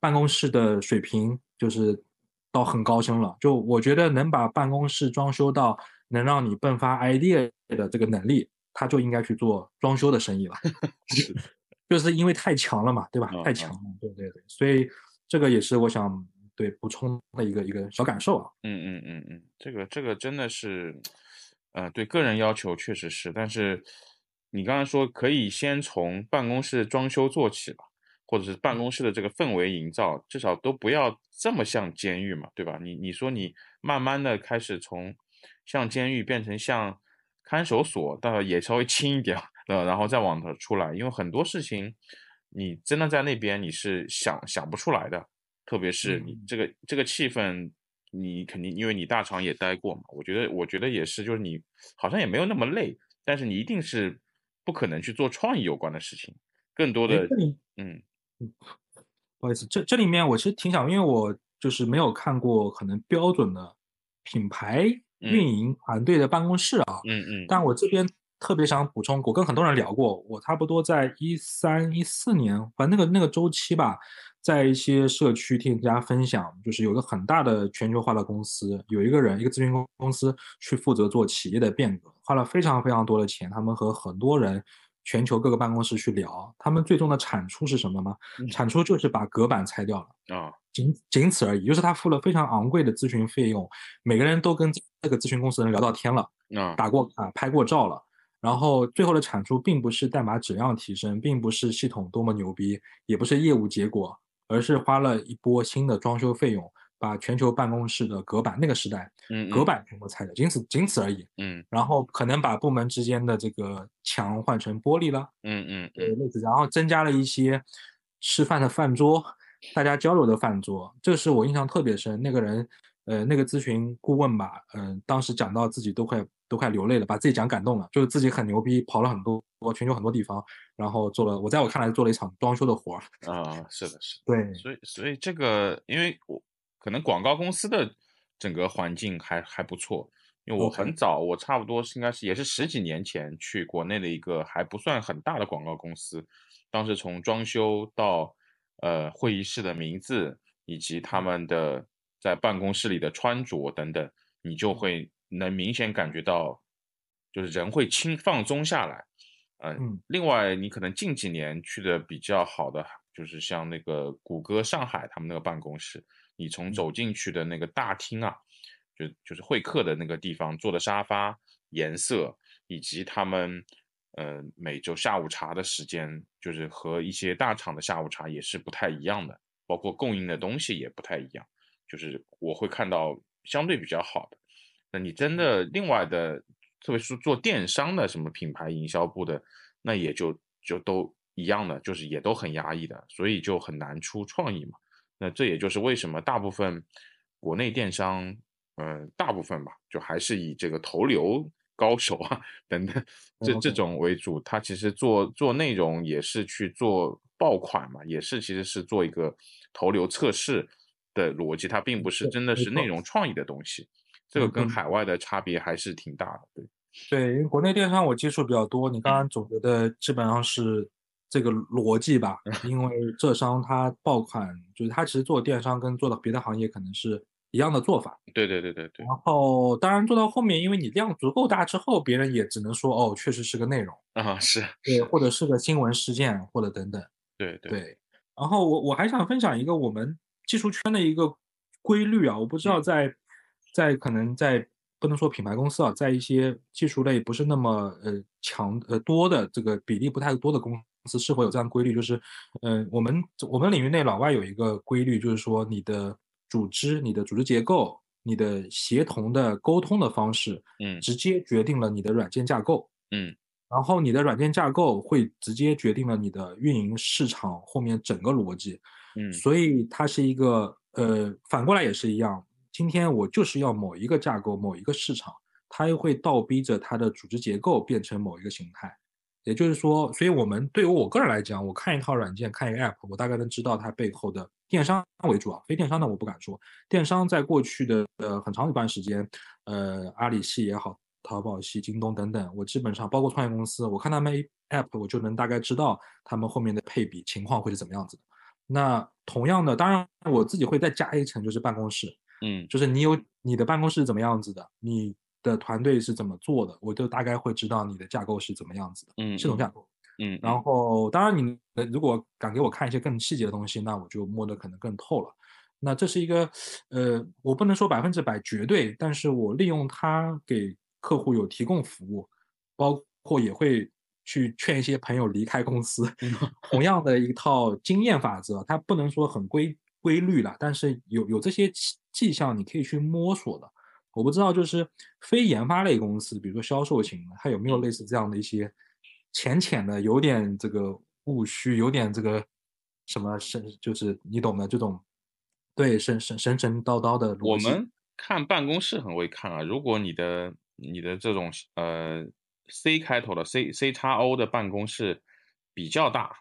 办公室的水平就是到很高深了，就我觉得能把办公室装修到能让你迸发 idea 的这个能力，他就应该去做装修的生意了。(laughs) 就是因为太强了嘛，对吧？太强了，对对对。所以这个也是我想对补充的一个一个小感受啊。嗯嗯嗯嗯，这个这个真的是，呃，对个人要求确实是，但是你刚才说可以先从办公室装修做起吧。或者是办公室的这个氛围营造，至少都不要这么像监狱嘛，对吧？你你说你慢慢的开始从像监狱变成像看守所，当然也稍微轻一点，呃，然后再往头出来，因为很多事情你真的在那边你是想想不出来的，特别是你这个这个气氛，你肯定因为你大厂也待过嘛，我觉得我觉得也是，就是你好像也没有那么累，但是你一定是不可能去做创意有关的事情，更多的嗯。不好意思，这这里面我其实挺想，因为我就是没有看过可能标准的品牌运营团队的办公室啊，嗯嗯，但我这边特别想补充，我跟很多人聊过，我差不多在一三一四年，反正那个那个周期吧，在一些社区听人家分享，就是有个很大的全球化的公司，有一个人一个咨询公公司去负责做企业的变革，花了非常非常多的钱，他们和很多人。全球各个办公室去聊，他们最终的产出是什么吗？产出就是把隔板拆掉了啊，仅仅此而已。就是他付了非常昂贵的咨询费用，每个人都跟这个咨询公司的人聊到天了啊，打过卡、拍过照了，然后最后的产出并不是代码质量提升，并不是系统多么牛逼，也不是业务结果，而是花了一波新的装修费用。把全球办公室的隔板，那个时代，嗯，隔板全部拆掉，仅此仅此而已，嗯，然后可能把部门之间的这个墙换成玻璃了，嗯嗯，对，类似，然后增加了一些吃饭的饭桌，大家交流的饭桌，这是我印象特别深。那个人，呃，那个咨询顾问吧，嗯，当时讲到自己都快都快流泪了，把自己讲感动了，就是自己很牛逼，跑了很多全球很多地方，然后做了，我在我看来做了一场装修的活儿。啊，是的，是，对，所以所以这个，因为我。可能广告公司的整个环境还还不错，因为我很早，我差不多是应该是也是十几年前去国内的一个还不算很大的广告公司，当时从装修到呃会议室的名字以及他们的在办公室里的穿着等等，你就会能明显感觉到，就是人会轻放松下来，嗯，另外你可能近几年去的比较好的就是像那个谷歌上海他们那个办公室。你从走进去的那个大厅啊，就就是会客的那个地方，坐的沙发颜色，以及他们呃每周下午茶的时间，就是和一些大厂的下午茶也是不太一样的，包括供应的东西也不太一样，就是我会看到相对比较好的。那你真的另外的，特别是做电商的什么品牌营销部的，那也就就都一样的，就是也都很压抑的，所以就很难出创意嘛。那这也就是为什么大部分国内电商，嗯，大部分吧，就还是以这个投流高手啊等等这这种为主。他其实做做内容也是去做爆款嘛，也是其实是做一个投流测试的逻辑，它并不是真的是内容创意的东西。这个跟海外的差别还是挺大的。对，对，因为国内电商我接触比较多，你刚刚总结的基本上是这个逻辑吧，(laughs) 因为浙商它爆款就是它其实做电商跟做的别的行业可能是一样的做法。对对对对对。然后当然做到后面，因为你量足够大之后，别人也只能说哦，确实是个内容 (laughs) 啊，是对，或者是个新闻事件或者等等。对对。然后我我还想分享一个我们技术圈的一个规律啊，我不知道在在可能在。不能说品牌公司啊，在一些技术类不是那么呃强呃多的这个比例不太多的公司，是否有这样规律？就是，嗯，我们我们领域内老外有一个规律，就是说你的组织、你的组织结构、你的协同的沟通的方式，嗯，直接决定了你的软件架构，嗯，然后你的软件架构会直接决定了你的运营市场后面整个逻辑，嗯，所以它是一个呃反过来也是一样。今天我就是要某一个架构、某一个市场，它又会倒逼着它的组织结构变成某一个形态。也就是说，所以我们对于我个人来讲，我看一套软件、看一个 App，我大概能知道它背后的电商为主啊，非电商的我不敢说。电商在过去的呃很长一段时间，呃，阿里系也好，淘宝系、京东等等，我基本上包括创业公司，我看他们 App，我就能大概知道他们后面的配比情况会是怎么样子的。那同样的，当然我自己会再加一层，就是办公室。嗯，就是你有你的办公室怎么样子的，你的团队是怎么做的，我就大概会知道你的架构是怎么样子的，嗯，系统架构，嗯，然后当然你如果敢给我看一些更细节的东西，那我就摸得可能更透了。那这是一个，呃，我不能说百分之百绝对，但是我利用它给客户有提供服务，包括也会去劝一些朋友离开公司，(laughs) 同样的一套经验法则，它不能说很规。规律了，但是有有这些迹象，你可以去摸索的。我不知道，就是非研发类公司，比如说销售型的，它有没有类似这样的一些浅浅的、有点这个务虚、有点这个什么神，就是你懂的这种，对神神神神叨叨的。我们看办公室很会看啊，如果你的你的这种呃 C 开头的 C C 叉 O 的办公室比较大。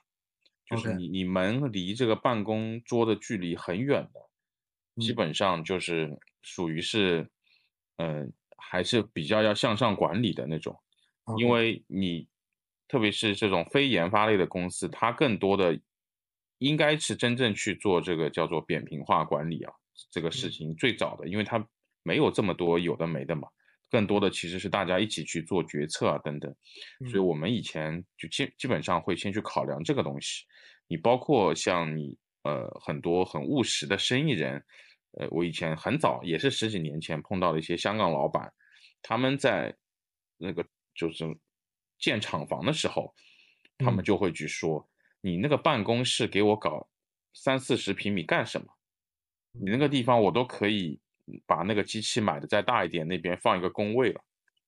就是你你们离这个办公桌的距离很远的，基本上就是属于是，嗯，还是比较要向上管理的那种，因为你特别是这种非研发类的公司，它更多的应该是真正去做这个叫做扁平化管理啊，这个事情最早的，因为它没有这么多有的没的嘛。更多的其实是大家一起去做决策啊等等，所以我们以前就基基本上会先去考量这个东西。你包括像你呃很多很务实的生意人，呃我以前很早也是十几年前碰到的一些香港老板，他们在那个就是建厂房的时候，他们就会去说你那个办公室给我搞三四十平米干什么？你那个地方我都可以。把那个机器买的再大一点，那边放一个工位了。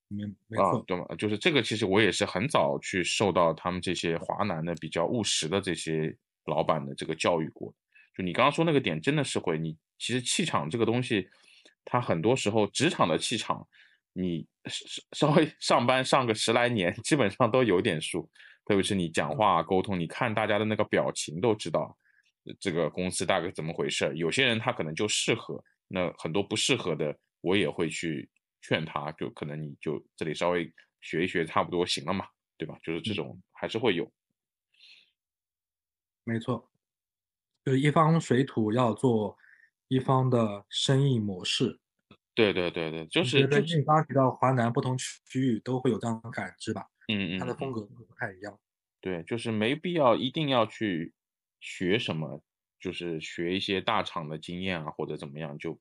嗯，没错，对吗？就是这个，其实我也是很早去受到他们这些华南的比较务实的这些老板的这个教育过。就你刚刚说那个点，真的是会。你其实气场这个东西，它很多时候职场的气场，你稍微上班上个十来年，基本上都有点数。特别是你讲话沟通，你看大家的那个表情都知道这个公司大概怎么回事。有些人他可能就适合。那很多不适合的，我也会去劝他，就可能你就这里稍微学一学，差不多行了嘛，对吧？就是这种还是会有。没错，就是一方水土要做一方的生意模式。对对对对，就是就是你刚刚提到华南不同区域都会有这样的感知吧？嗯嗯，它的风格不太一样。对，就是没必要一定要去学什么。就是学一些大厂的经验啊，或者怎么样，就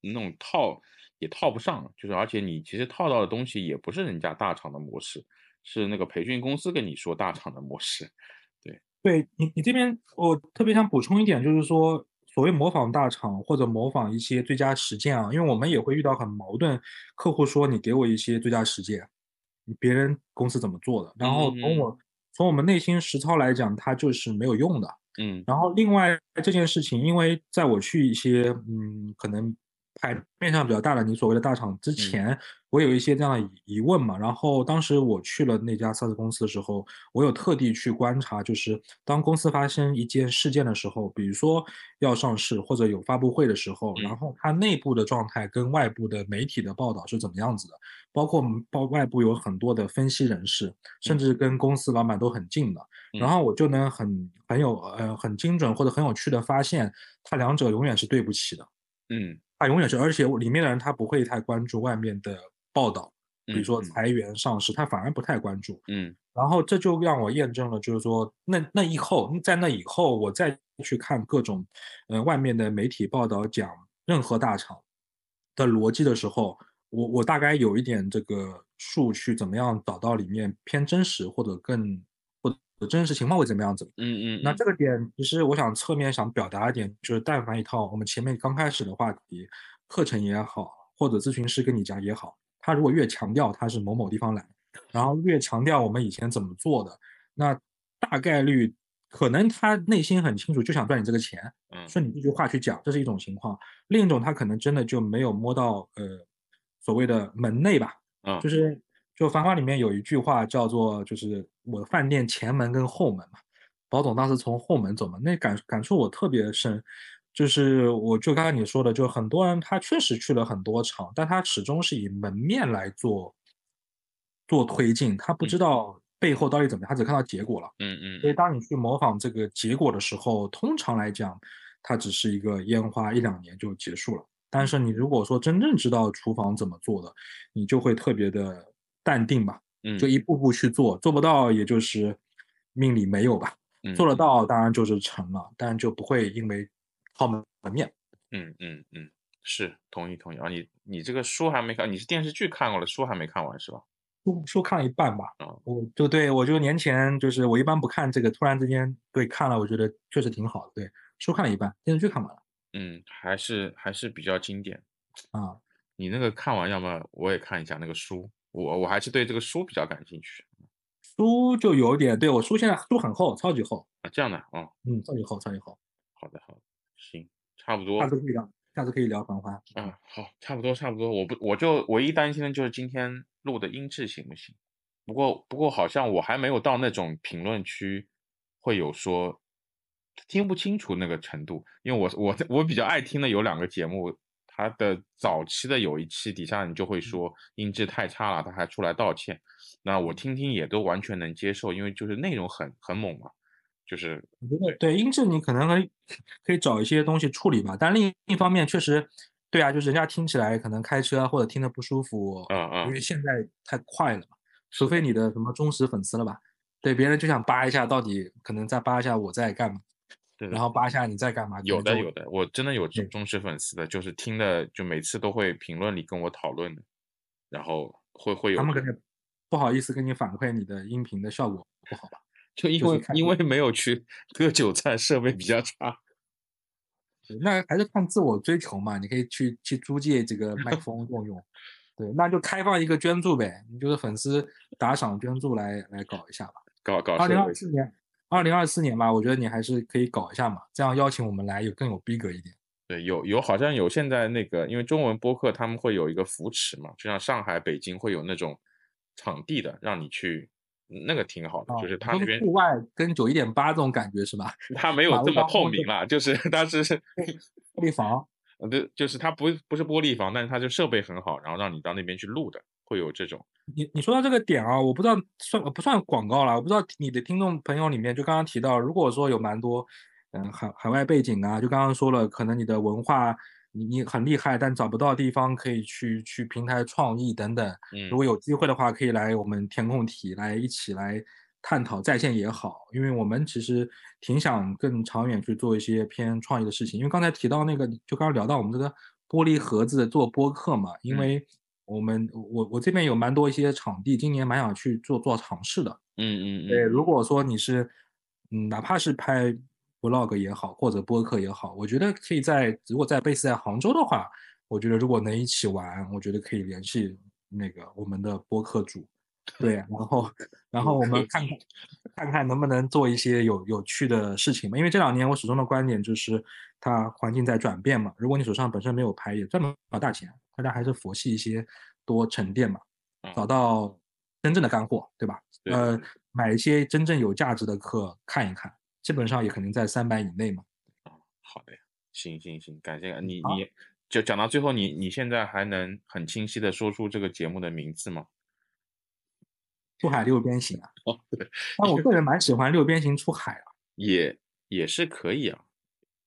那种套也套不上。就是而且你其实套到的东西也不是人家大厂的模式，是那个培训公司跟你说大厂的模式。对，你你这边我特别想补充一点，就是说所谓模仿大厂或者模仿一些最佳实践啊，因为我们也会遇到很矛盾，客户说你给我一些最佳实践，别人公司怎么做的，然后从我从我们内心实操来讲，它就是没有用的。嗯，然后另外这件事情，因为在我去一些嗯可能牌面上比较大的你所谓的大厂之嗯前，我有一些这样的疑疑问嘛。然后当时我去了那家 SaaS 公司的时候，我有特地去观察，就是当公司发生一件事件的时候，比如说要上市或者有发布会的时候，嗯然后它内部的状态跟外部的媒体的报道是怎么样子的，包括包外部有很多的分析人士，甚至跟公司老板都很近的。嗯然后我就能很很有呃很精准或者很有趣的发现，它两者永远是对不起的。嗯它永远是，而且我里面的人他不会太关注外面的报道，比如说嗯裁员、上市，他反而不太关注。嗯然后这就让我验证了，就是说那那以后，在那以后，我再去看各种呃外面的媒体报道讲任何大厂的逻辑的时候，我我大概有一点这个数去怎么样找到里面偏真实或者更真实情况会怎么样子。嗯嗯，那这个点，其实我想侧面想表达一点，就是但凡一套我们前面刚开始的话题，课程也好，或者咨询师跟你讲也好，他如果越强调他是某某地方来，然后越强调我们以前怎么做的，那大概率可能他内心很清楚，就想赚你这个钱，嗯顺你这句话去讲，这是一种情况。另一种，他可能真的就没有摸到呃所谓的门内吧，嗯就是就《繁花》里面有一句话叫做，就是我饭店前门跟后门嘛，保总当时从后门走嘛，那感感触我特别深。就是我就刚才你说的，就很多人他确实去了很多场，但他始终是以门面来做做推进，他不知嗯道背后到底怎么样，他只看到结果了。嗯嗯所以当你去模仿这个结果的时候，通常来讲，它只是一个烟花，一两年就结束了。但是你如果说真正知道厨房怎么做的，你就会特别的淡定吧，嗯，就一步步去做，做不到也就是命里没有吧，嗯做得到当然就是成了，但就不会因为靠门面。嗯嗯嗯，是同意同意啊。你你这个书还没看，你是电视剧看过了，书还没看完是吧？书书看了一半吧，啊我就对我就年前就是我一般不看这个，突然之间对看了，我觉得确实挺好的。对，书看了一半，电视剧看完了嗯，还是还是比较经典。啊。你那个看完，要么我也看一下那个书，我我还是对这个书比较感兴趣书就有点，对我书现在书很厚，超级厚，啊。这样的啊，嗯，超级厚，超级厚。好的好的，行，差不多下。次可以聊，下次可以聊繁花。啊，好，差不多差不多。我不，我就唯一担心的就是今天录的音质行不行？不过不过好像我还没有到那种评论区会有说听不清楚那个程度，因为我我我比较爱听的有两个节目，它的早期的有一期底下你就会说音质太差了，他还出来道歉。那我听听也都完全能接受，因为就是内容很很猛嘛，就是我觉得对。音质你可能可以可以找一些东西处理吧，但另一方面确实，对啊，就是人家听起来可能开车或者听得不舒服，嗯嗯。因为现在太快了嘛，除非你的什么忠实粉丝了吧，对，别人就想扒一下到底可能再扒一下我在干嘛，对然后扒一下你在干嘛，有的有的，我真的有忠忠实粉丝的，就是听的就每次都会评论里跟我讨论的，然后会会有他们可能不好意思跟你反馈你的音频的效果不好吧。(laughs) 就因为就是因为没有去割韭菜，设备比较差。(laughs) 对那还是看自我追求嘛，你可以去去租借这个麦克风用用，(laughs) 对，那就开放一个捐助呗，你就是粉丝打赏捐助来来搞一下吧。搞搞二零二四年，二零二四年吧，我觉得你还是可以搞一下嘛，这样邀请我们来有更有逼格一点。对，有有好像有现在那个，因为中文播客他们会有一个扶持嘛，就像上海、北京会有那种场地的，让你去，那个挺好的，啊，就是他那边户外跟九一点八这种感觉是吧？(laughs) 他没有这么透明了，就是 (laughs) 他是玻璃房，呃，(laughs) 对，就是他不不是玻璃房，但是他就设备很好，然后让你到那边去录的，会有这种。你你说到这个点啊，我不知道算不算广告了，我不知道你的听众朋友里面，就刚刚提到，如果说有蛮多，嗯，海海外背景啊，就刚刚说了，可能你的文化你你很厉害，但找不到地方可以去去平台创意等等，嗯如果有机会的话，可以来我们填空题来一起来探讨在线也好，因为我们其实挺想更长远去做一些偏创意的事情。因为刚才提到那个，就刚刚聊到我们这个玻璃盒子做播客嘛，因嗯为我们我我这边有蛮多一些场地，今年蛮想去做做尝试的。嗯嗯对，嗯，如果说你是，嗯，哪怕是拍 vlog 也好，或者播客也好，我觉得可以在如果在 base 在杭州的话，我觉得如果能一起玩，我觉得可以联系那个我们的播客组，对，然后 (laughs) 然后我们看看看看能不能做一些有有趣的事情嘛。因为这两年我始终的观点就是，它环境在转变嘛。如果你手上本身没有牌，也赚不了大钱，大家还是佛系一些，多沉淀嘛，找到真正的干货，对吧？呃，买一些真正有价值的课看一看，基本上也肯定在三百以内嘛。啊，好的呀，行行行，感谢你你。就讲到最后，你你现在还能很清晰的说出这个节目的名字吗？(laughs) 出海六边形啊！哦，对，但我个人蛮喜欢六边形出海啊，(laughs) 也也是可以啊。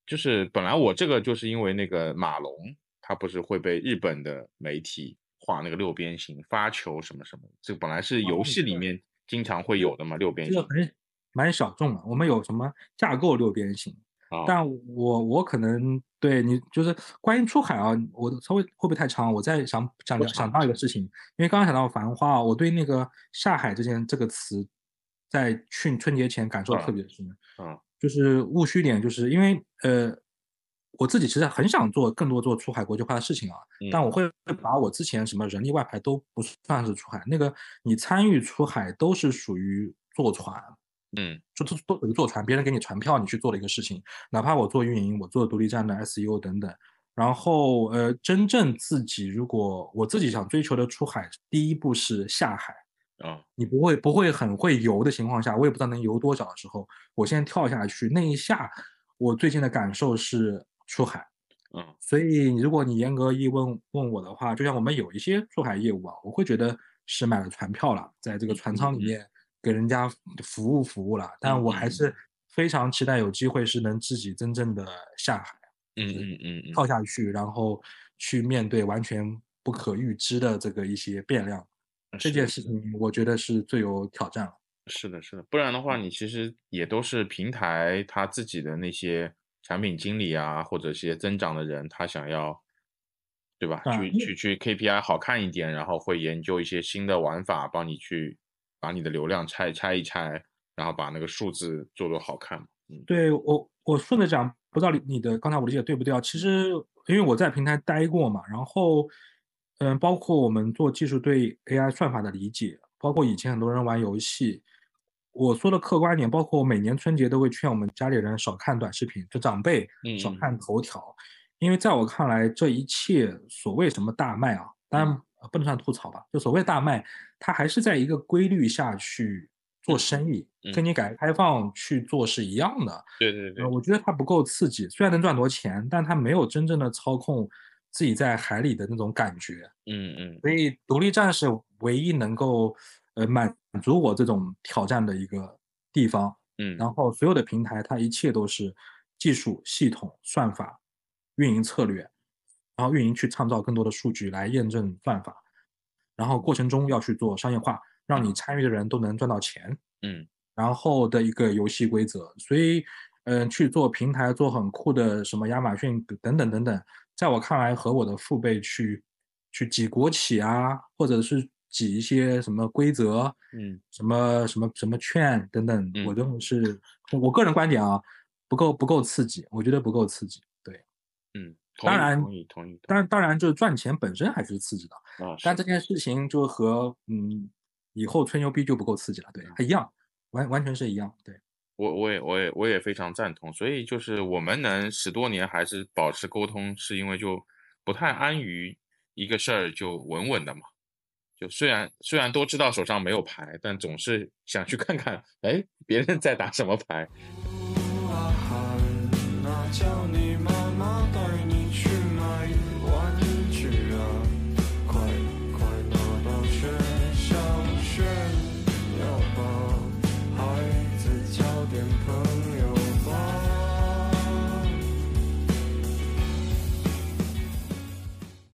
就是本来我这个就是因为那个马龙，他不是会被日本的媒体画那个六边形发球什么什么，这本来是游戏里面经常会有的嘛，六边形。这个很蛮小众的，我们有什么架构六边形？但我我可能对你就是关于出海啊，我稍微会不会太长？我在想想想到一个事情，因为刚刚想到繁花，我对那个下海这件这个词，在去春节前感受特别深。嗯，就是务虚点，就是因为呃，我自己其实很想做更多做出海国际化的事情啊，但我会把我之前什么人力外派都不算是出海，那个你参与出海都是属于坐船。嗯，就都都等于坐船，别人给你船票，你去做的一个事情。哪怕我做运营，我做独立站的 SEO 等等。然后，呃，真正自己如果我自己想追求的出海，第一步是下海啊。你不会不会很会游的情况下，我也不知道能游多少的时候，我先跳下去那一下，我最近的感受是出海。嗯，所以如果你严格一问问我的话，就像我们有一些出海业务啊，我会觉得是买了船票了，在这个船舱里面。给人家服务服务了，但我还是非常期待有机会是能自己真正的下海，嗯嗯嗯，跳下去，然后去面对完全不可预知的这个一些变量，这件事情我觉得是最有挑战了。是的，是的，不然的话，你其实也都是平台他自己的那些产品经理啊，或者一些增长的人，他想要，对吧？去去去 KPI 好看一点，然后会研究一些新的玩法，帮你去。把你的流量拆拆一拆，然后把那个数字做做好看。嗯，对我我顺着讲，不知道你你的刚才我理解对不对啊？其实因为我在平台待过嘛，然后嗯，包括我们做技术对 AI 算法的理解，包括以前很多人玩游戏，我说的客观点，包括我每年春节都会劝我们家里人少看短视频，就长辈少看头条，因为在我看来，这一切所谓什么大卖啊，当然。不能算吐槽吧，就所谓大卖，它还是在一个规律下去做生意，跟你改革开放去做是一样的。对对对，我觉得它不够刺激，虽然能赚多钱，但它没有真正的操控自己在海里的那种感觉。嗯嗯，所以独立战是唯一能够呃满足我这种挑战的一个地方。嗯，然后所有的平台，它一切都是技术、系统、算法、运营策略。然后运营去创造更多的数据来验证算法，然后过程中要去做商业化，让你参与的人都能赚到钱。嗯，然后的一个游戏规则，所以嗯去做平台，做很酷的什么亚马逊等等等等，在我看来和我的父辈去去挤国企啊，或者是挤一些什么规则，嗯，什么什么什么券等等，我认为是我个人观点啊，不够不够刺激，我觉得不够刺激。对，嗯。当然，同意同意。当然，当然，就是赚钱本身还是刺激的啊。但这件事情就和嗯，以后吹牛逼就不够刺激了，对，它一样，完完全是一样。对，我我也我也我也非常赞同。所以就是我们能十多年还是保持沟通，是因为就不太安于一个事儿就稳稳的嘛。就虽然虽然都知道手上没有牌，但总是想去看看，哎，别人在打什么牌。